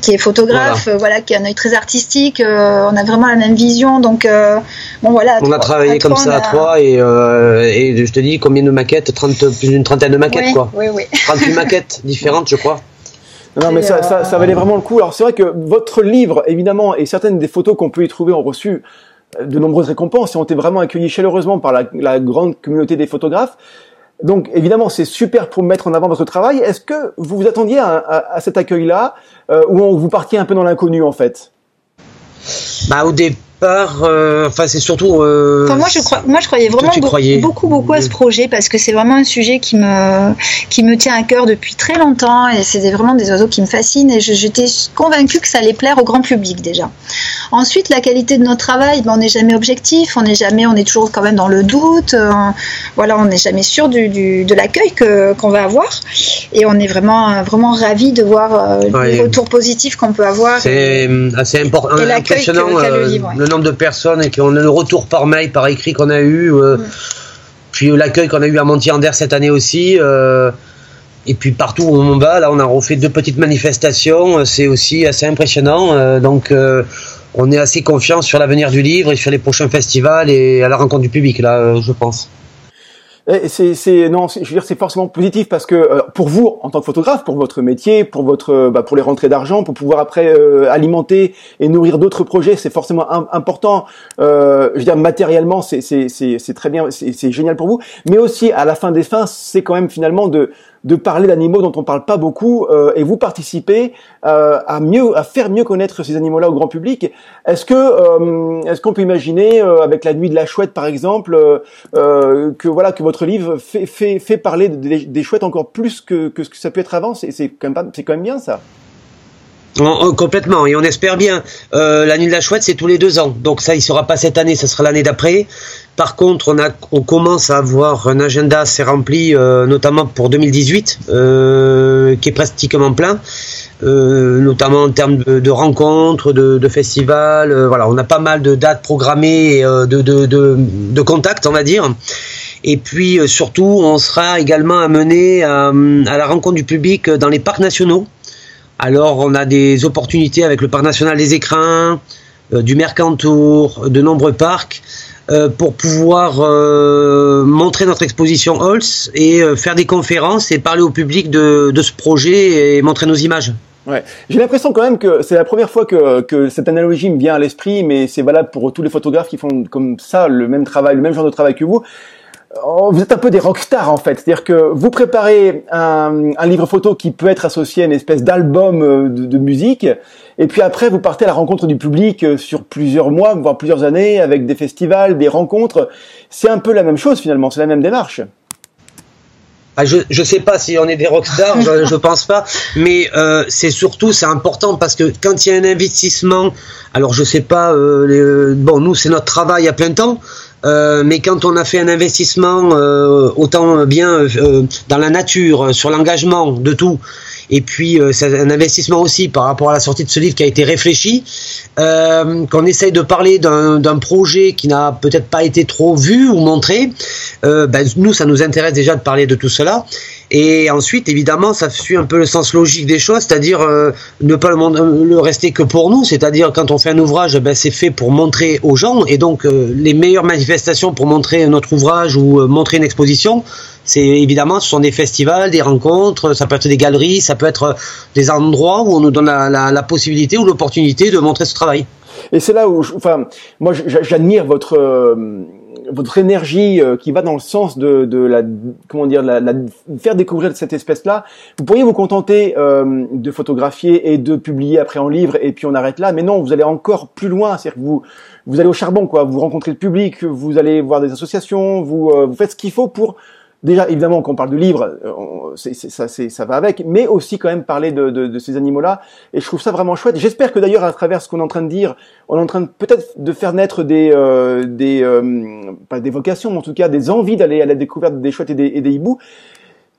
qui est photographe, voilà. qui a un œil très artistique. Euh, on a vraiment la même vision, donc euh, bon voilà. On a travaillé comme ça à trois et, euh, et je te dis combien de maquettes 30, plus d'une trentaine de maquettes oui, quoi. Oui, oui. 38 maquettes différentes, je crois. Non, mais ça, ça, ça, valait vraiment le coup. Alors c'est vrai que votre livre, évidemment, et certaines des photos qu'on peut y trouver ont reçu de nombreuses récompenses et ont été vraiment accueillies chaleureusement par la, la grande communauté des photographes. Donc évidemment, c'est super pour mettre en avant votre travail. Est-ce que vous vous attendiez à, cet accueil-là, euh, ou vous partiez un peu dans l'inconnu en fait? Bah, au, euh, enfin, c'est surtout. Euh, moi, je crois, moi, je croyais vraiment beaucoup, beaucoup, à ce projet parce que c'est vraiment un sujet qui me, qui me tient à cœur depuis très longtemps et c'est vraiment des oiseaux qui me fascinent et j'étais convaincue que ça allait plaire au grand public déjà. Ensuite, la qualité de notre travail, ben, on n'est jamais objectif, on n'est jamais, on est toujours quand même dans le doute. Euh, voilà, on n'est jamais sûr du, du de l'accueil que qu'on va avoir et on est vraiment, vraiment ravis de voir les retours positifs qu'on peut avoir. C'est assez important, l'accueil que, le livre nombre de personnes et qu'on a le retour par mail, par écrit qu'on a eu. Euh, puis euh, l'accueil qu'on a eu à Montier-Ander cette année aussi. Euh, et puis partout où on va, là, on a refait deux petites manifestations. C'est aussi assez impressionnant. donc, on est assez confiant sur l'avenir du livre et sur les prochains festivals et à la rencontre du public, là, je pense. C'est, non, je veux dire, c'est forcément positif parce que euh, pour vous, en tant que photographe, pour votre métier, pour votre, euh, bah, pour les rentrées d'argent, pour pouvoir après euh, alimenter et nourrir d'autres projets, c'est forcément important. je veux dire, matériellement, c'est, c'est, c'est, très bien, c'est génial pour vous, mais aussi à la fin des fins, c'est quand même finalement de de parler d'animaux dont on parle pas beaucoup euh, et vous participez euh, à mieux à faire mieux connaître ces animaux-là au grand public. Est-ce que euh, est-ce qu'on peut imaginer avec la nuit de la chouette par exemple que voilà que votre livre fait fait, fait parler des, chouettes encore plus que, que ce que ça peut être avant? C'est quand même c'est quand même bien ça. complètement, et on espère bien. la nuit de la chouette, c'est tous les deux ans. Donc ça, il sera pas cette année, ça sera l'année d'après. Par contre, on, commence à avoir un agenda assez rempli, euh, notamment pour 2018, euh, qui est pratiquement plein, euh, notamment en termes de, rencontres, de, festivals. on a pas mal de dates programmées, de, de, contacts, on va dire. Et puis surtout, on sera également amené à, à la rencontre du public dans les parcs nationaux. Alors, on a des opportunités avec le parc national des Écrins, du Mercantour, de nombreux parcs. Euh, pour pouvoir euh, montrer notre exposition Holz et euh, faire des conférences et parler au public de, de ce projet et montrer nos images. Ouais. J'ai l'impression quand même que c'est la première fois que, que cette analogie me vient à l'esprit, mais c'est valable pour tous les photographes qui font comme ça le même travail, le même genre de travail que vous. Oh, vous êtes un peu des rockstars en fait, c'est-à-dire que vous préparez un, livre photo qui peut être associé à une espèce d'album de, de, musique, et puis après vous partez à la rencontre du public euh, sur plusieurs mois, voire plusieurs années, avec des festivals, des rencontres. C'est un peu la même chose finalement, c'est la même démarche. Ah, je je sais pas si on est des rockstars, je, je pense pas, mais euh, c'est surtout c'est important parce que quand il y a un investissement, alors je sais pas, euh, bon nous c'est notre travail à plein temps, euh, mais quand on a fait un investissement euh, autant bien euh, dans la nature, sur l'engagement de tout, et puis c'est un investissement aussi par rapport à la sortie de ce livre qui a été réfléchi, qu'on essaye de parler d'un projet qui n'a peut-être pas été trop vu ou montré, ben, nous ça nous intéresse déjà de parler de tout cela. Et ensuite, évidemment, ça suit un peu le sens logique des choses, c'est-à-dire euh, ne pas le, le, rester que pour nous, c'est-à-dire quand on fait un ouvrage, ben, c'est fait pour montrer aux gens, et donc euh, les meilleures manifestations pour montrer notre ouvrage ou euh, montrer une exposition, c'est évidemment, ce sont des festivals, des rencontres, ça peut être des galeries, ça peut être des endroits où on nous donne la, la, la possibilité ou l'opportunité de montrer ce travail. Et c'est là où, enfin, moi, j'admire votre votre énergie euh, qui va dans le sens de, de la comment dire la, la faire découvrir cette espèce là vous pourriez vous contenter euh, de photographier et de publier après en livre et puis on arrête là. Mais non vous allez encore plus loin. C'est-à-dire que vous vous allez au charbon quoi. Vous rencontrez le public vous allez voir des associations vous euh, vous faites ce qu'il faut pour déjà évidemment quand on parle de livres, euh, ça, c'est, ça va avec, mais aussi quand même parler de, de, de ces animaux-là. Et je trouve ça vraiment chouette. J'espère que d'ailleurs à travers ce qu'on est en train de dire, on est en train peut-être de faire naître des euh, des euh, pas des vocations, mais en tout cas des envies d'aller à la découverte des chouettes et des, et des hiboux.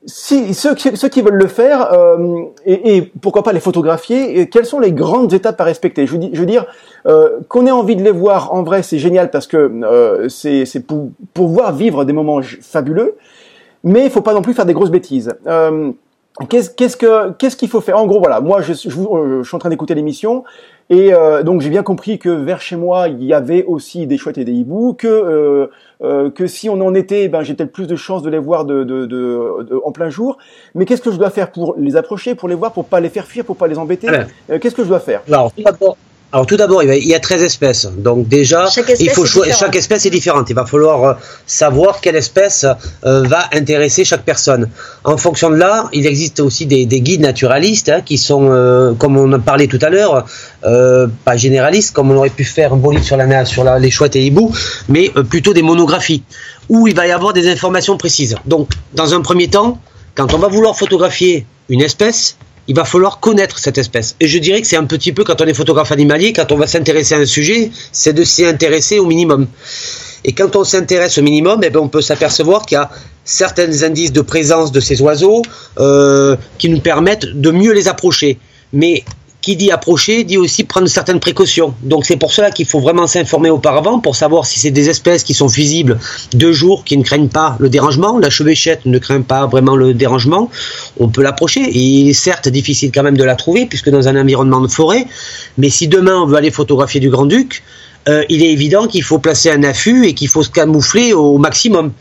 si ceux, ceux, qui veulent le faire euh, et, et, pourquoi pas les photographier, quelles sont les grandes étapes à respecter? Je, je veux dire euh, qu'on ait envie de les voir en vrai, c'est génial parce que euh, c'est pour pouvoir vivre des moments fabuleux, mais il faut pas non plus faire des grosses bêtises. Euh, Qu'est-ce qu'est-ce que qu'est-ce qu'il faut faire? En gros, voilà, moi je, je, je suis en train d'écouter l'émission et euh, donc j'ai bien compris que vers chez moi il y avait aussi des chouettes et des hiboux, que euh, euh, que si on en était, ben j'ai peut-être plus de chances de les voir de, de, de, en plein jour. Mais qu'est-ce que je dois faire pour les approcher, pour les voir, pour pas les faire fuir, pour pas les embêter? Euh, Qu'est-ce que je dois faire? Alors alors tout d'abord, il y a 13 espèces. Donc déjà, il faut chaque espèce est différente. Il va falloir euh, savoir quelle espèce euh, va intéresser chaque personne. En fonction de là, il existe aussi des, guides naturalistes hein, qui sont, euh, comme on en parlait tout à l'heure, pas généralistes, comme on aurait pu faire un beau livre sur, la, sur la, les chouettes et les hiboux, mais plutôt des monographies où il va y avoir des informations précises. Donc, dans un premier temps, quand on va vouloir photographier une espèce, il va falloir connaître cette espèce. Et je dirais que c'est un petit peu quand on est photographe animalier, quand on va s'intéresser à un sujet, c'est de s'y intéresser au minimum. Et quand on s'intéresse au minimum, eh bien, on peut s'apercevoir qu'il y a certains indices de présence de ces oiseaux euh, qui nous permettent de mieux les approcher. Mais qui dit approcher dit aussi prendre certaines précautions. Donc c'est pour cela qu'il faut vraiment s'informer auparavant pour savoir si c'est des espèces qui sont fusibles de jour, qui ne craignent pas le dérangement. La chevêchette ne craint pas vraiment le dérangement. On peut l'approcher. Il est certes difficile quand même de la trouver puisque dans un environnement de forêt. Mais si demain on veut aller photographier du Grand-Duc, euh, il est évident qu'il faut placer un affût et qu'il faut se camoufler au maximum.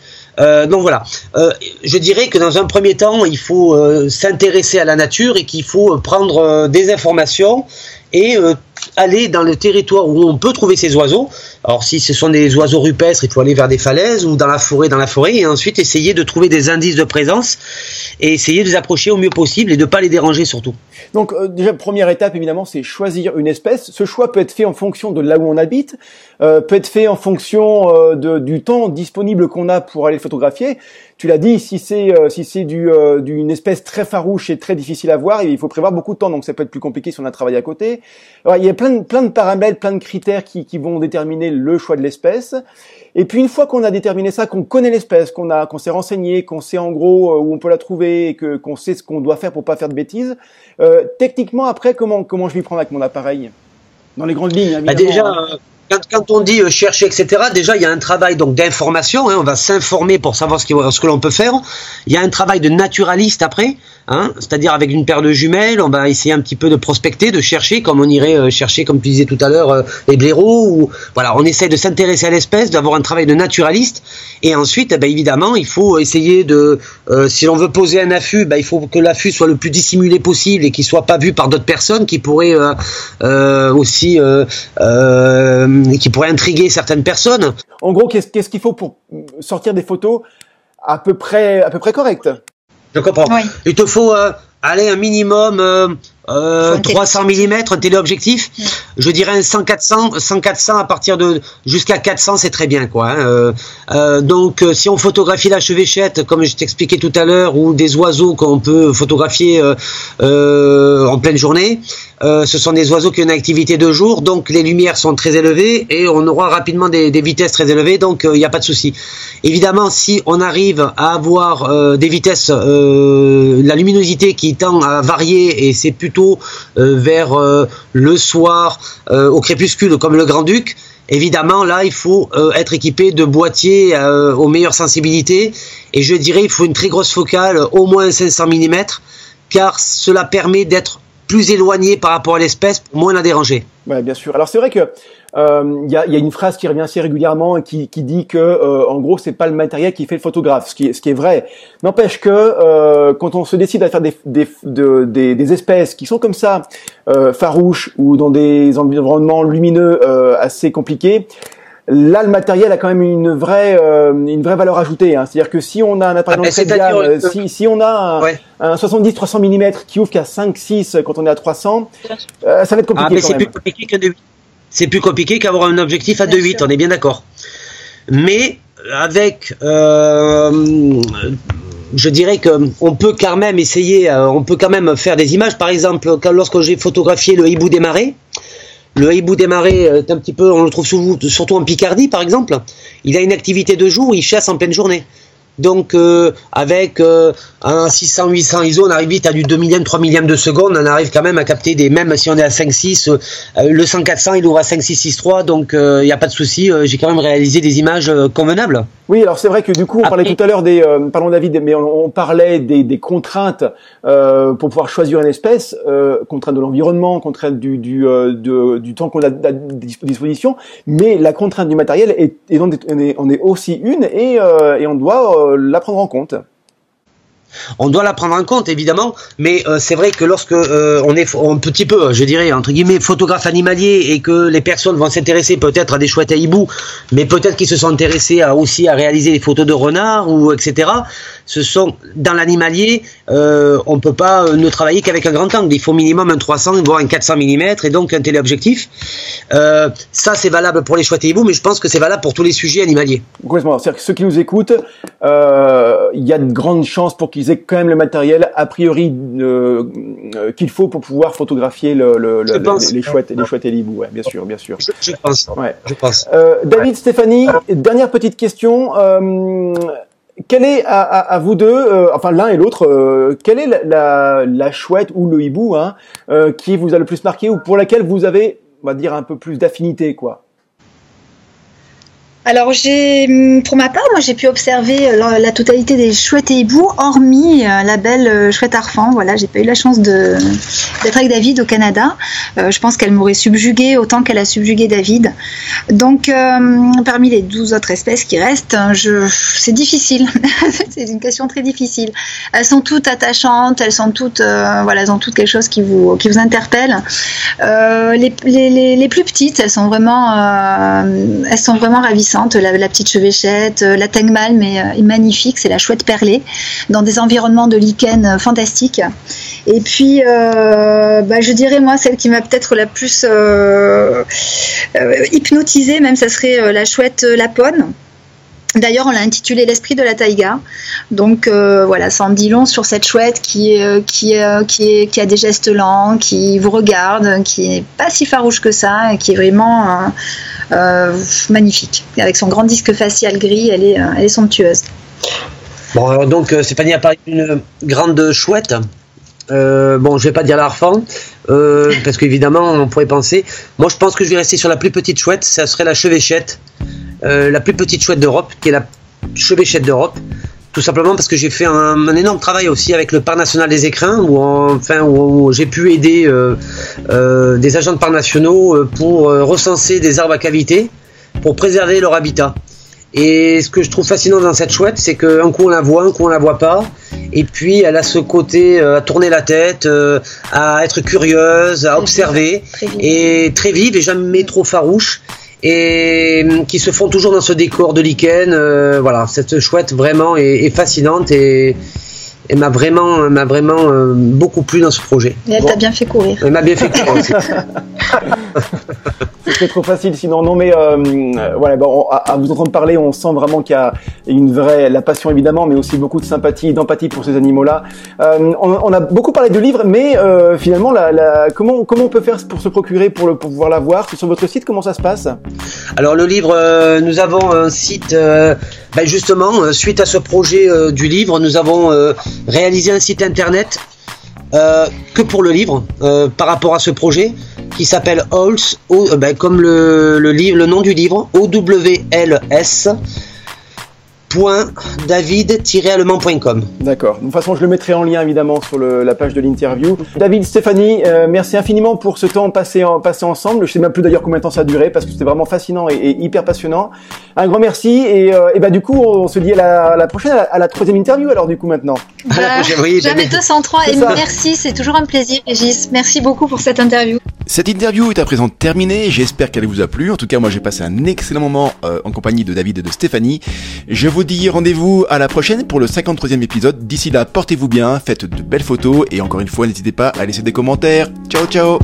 Euh, donc voilà, euh, je dirais que dans un premier temps, il faut euh, s'intéresser à la nature et qu'il faut prendre des informations et aller dans le territoire où on peut trouver ces oiseaux. Alors si ce sont des oiseaux rupestres, il faut aller vers des falaises ou dans la forêt, dans la forêt, et ensuite essayer de trouver des indices de présence et essayer de les approcher au mieux possible et de ne pas les déranger surtout. Donc déjà première étape évidemment, c'est choisir une espèce. Ce choix peut être fait en fonction de là où on habite, euh, peut être fait en fonction euh, de, du temps disponible qu'on a pour aller le photographier. Tu l'as dit, si c'est euh, si c'est du d'une espèce très farouche et très difficile à voir, il faut prévoir beaucoup de temps, donc ça peut être plus compliqué si on a travaillé à côté. Alors, il y a plein de, plein de paramètres, plein de critères qui, qui vont déterminer le choix de l'espèce. Et puis une fois qu'on a déterminé ça, qu'on connaît l'espèce, qu'on a qu'on s'est renseigné, qu'on sait en gros où on peut la trouver, et que qu'on sait ce qu'on doit faire pour pas faire de bêtises, techniquement après comment comment je vais prendre avec mon appareil? Dans les grandes lignes. Bah déjà. Hein quand, on dit euh, chercher, etc., déjà, il y a un travail donc d'information. Hein, on va s'informer pour savoir ce que l'on peut faire. Il y a un travail de naturaliste après. Hein, c'est-à-dire avec une paire de jumelles, on va essayer un petit peu de prospecter, de chercher, comme on irait euh, chercher, comme tu disais tout à l'heure, euh, les blaireaux. Ou, voilà, on essaie de s'intéresser à l'espèce, d'avoir un travail de naturaliste. Et ensuite, eh ben, évidemment, il faut essayer de, euh, si l'on veut poser un affût, ben, il faut que l'affût soit le plus dissimulé possible et qu'il soit pas vu par d'autres personnes qui pourraient aussi, qui pourraient intriguer certaines personnes. En gros, qu'est-ce qu'il faut pour sortir des photos à peu près, à peu près correctes? Je comprends. Il te faut euh, aller un minimum euh, euh, 300 mm, téléobjectif. Je dirais un 100 400, 100 400 à partir de jusqu'à 400, c'est très bien quoi. Hein. Euh, euh, donc si on photographie la chevêchette, comme je t'expliquais tout à l'heure, ou des oiseaux qu'on peut photographier en pleine journée, euh, ce sont des oiseaux qui ont une activité de jour, donc les lumières sont très élevées et on aura rapidement des, vitesses très élevées, donc il n'y a pas de souci. Évidemment, si on arrive à avoir euh, des vitesses, euh, la luminosité qui tend à varier et c'est plutôt vers le soir, au crépuscule, comme le Grand Duc, Évidemment, là, il faut être équipé de boîtiers aux meilleures sensibilités. Et je dirais, il faut une très grosse focale, au moins 500 mm, car cela permet d'être plus éloigné par rapport à l'espèce moins la déranger. Ouais, bien sûr. Alors c'est vrai que il euh, y, a, y, a, une phrase qui revient assez régulièrement qui, qui dit que euh, en gros c'est pas le matériel qui fait le photographe, ce qui est, ce qui est vrai. N'empêche que euh, quand on se décide à faire des, des, de, des, des, espèces qui sont comme ça euh, farouches ou dans des environnements lumineux euh, assez compliqués, Là, le matériel a quand même une vraie, euh, une vraie valeur ajoutée. Hein. C'est-à-dire que si on a un appareil ah, de gamme, euh, si, si on a un, un 70-300 mm qui ouvre qu'à 5-6 quand on est à 300, euh, ça va être compliqué. Ah, mais c'est plus compliqué C'est plus compliqué qu'avoir un objectif à 2.8, on est bien d'accord. Mais avec, euh, je dirais que on peut quand même essayer, on peut quand même faire des images. Par exemple, lorsque j'ai photographié le hibou des marais, le hibou des marais est un petit peu, on le trouve surtout en Picardie par exemple. Il a une activité de jour, il chasse en pleine journée. Donc euh, avec euh, un 600 800 ISO, on arrive vite à du 2 millième, 3 millième de seconde, on arrive quand même à capter des même si on est à 5 6 euh, le 100 400 il ouvre à 5 6 6 3 donc il n'y a pas de souci, j'ai quand même réalisé des images convenables. Oui, alors c'est vrai que du coup on parlait tout à l'heure des pardon David mais on, parlait des, des contraintes pour pouvoir choisir une espèce, contrainte de l'environnement, contrainte du du, du temps qu'on a à disposition, mais la contrainte du matériel est, est, on, est, on est aussi une et, et on doit euh, la prendre en compte. On doit la prendre en compte évidemment, mais euh, c'est vrai que lorsque euh, on est un petit peu, je dirais entre guillemets, photographe animalier et que les personnes vont s'intéresser peut-être à des chouettes à hibou, mais peut-être qu'ils se sont intéressés aussi à réaliser des photos de renards ou etc. Ce sont dans l'animalier, euh, on peut pas ne travailler qu'avec un grand angle. Il faut minimum un 300 voire un 400 mm et donc un téléobjectif. ça c'est valable pour les chouettes à hibou, mais je pense que c'est valable pour tous les sujets animaliers. Complètement. C'est-à-dire que ceux qui nous écoutent, il y a de grandes chances pour qu'ils qu'ils quand même le matériel a priori euh, euh, qu'il faut pour pouvoir photographier le, les, chouettes, les chouettes et les hiboux. Ouais, bien sûr, bien sûr. Je, pense. Ouais. Je pense. Euh, David, Stéphanie, dernière petite question. Quelle est à, vous deux, enfin l'un et l'autre, quelle est la, la, chouette ou le hibou hein, qui vous a le plus marqué ou pour laquelle vous avez, on va dire, un peu plus d'affinité, quoi? Alors j'ai, hum, pour ma part, moi j'ai pu observer euh, la, totalité des chouettes et hiboux, hormis euh, la belle euh, chouette arfan. Voilà, j'ai pas eu la chance d'être avec David au Canada. je pense qu'elle m'aurait subjugué autant qu'elle a subjugué David. Donc parmi les 12 autres espèces qui restent, je, c'est difficile. c'est une question très difficile. Elles sont toutes attachantes, elles sont toutes, voilà, ont toutes quelque chose qui vous interpelle. Les, les, les, plus petites, elles sont vraiment, elles sont vraiment ravissantes la, petite chevêchette, euh, la tengmal mais euh, est magnifique, c'est la chouette perlée, dans des environnements de lichen euh, fantastiques. Et puis, bah, je dirais moi celle qui m'a peut-être la plus hypnotisée, même ça serait la chouette lapone. D'ailleurs, on l'a intitulé L'esprit de la taïga. Donc voilà, ça en dit long sur cette chouette qui, qui, qui, qui, a des gestes lents, qui vous regarde, qui n'est pas si farouche que ça, et qui est vraiment euh, magnifique. Avec son grand disque facial gris, elle est, euh, elle est somptueuse. Bon, alors donc euh, Stéphanie a parlé d'une grande chouette. bon, je vais pas dire l'arfan, parce qu'évidemment, on pourrait penser. Moi, je pense que je vais rester sur la plus petite chouette, ça serait la chevêchette, la plus petite chouette d'Europe, qui est la chevêchette d'Europe. Tout simplement parce que j'ai fait un, énorme travail aussi avec le Parc national des écrins, où, enfin, où, j'ai pu aider euh, euh, des agents de parcs nationaux euh, pour recenser des arbres à cavité pour préserver leur habitat. Et ce que je trouve fascinant dans cette chouette, c'est qu'un coup on la voit, un coup on la voit pas. Et puis elle a ce côté à tourner la tête, à être curieuse, à observer, et très vive et jamais trop farouche et hum, qui se font toujours dans ce décor de lichen. Euh, voilà, cette chouette vraiment est, fascinante et, m'a vraiment, m'a vraiment euh, beaucoup plu dans ce projet. Et elle t'a bien fait courir. Elle m'a bien fait courir aussi. C'est trop facile sinon. Non mais euh, voilà, bon, à, vous entendre parler, on sent vraiment qu'il y a une vraie, la passion évidemment, mais aussi beaucoup de sympathie, d'empathie pour ces animaux-là. Euh, on, a beaucoup parlé de livres, mais euh, finalement, la, comment comment on peut faire pour se procurer, pour, le, pour pouvoir la voir? Sur votre site, comment ça se passe? Alors le livre, euh, nous avons un site. Ben justement, suite à ce projet du livre, nous avons réalisé un site internet que pour le livre par rapport à ce projet qui s'appelle Halls, euh, ben, comme le, le nom du livre, O-W-L-S david-allemand.com. D'accord. De toute façon, je le mettrai en lien évidemment sur la page de l'interview. David, Stéphanie, euh, merci infiniment pour ce temps passé, en, passé ensemble. Je sais même plus d'ailleurs combien de temps ça a duré parce que c'était vraiment fascinant et, hyper passionnant. Un grand merci et, euh, et bah du coup, on se dit à la, prochaine, à la, troisième interview alors du coup maintenant. à la prochaine, oui, jamais 203 et merci, c'est toujours un plaisir, Régis. Merci beaucoup pour cette interview. Cette interview est à présent terminée. J'espère qu'elle vous a plu. En tout cas, moi, j'ai passé un excellent moment euh, en compagnie de David et de Stéphanie. Je vous dis rendez-vous à la prochaine pour le 53e épisode. D'ici là, portez-vous bien, faites de belles photos et encore une fois, n'hésitez pas à laisser des commentaires. Ciao, ciao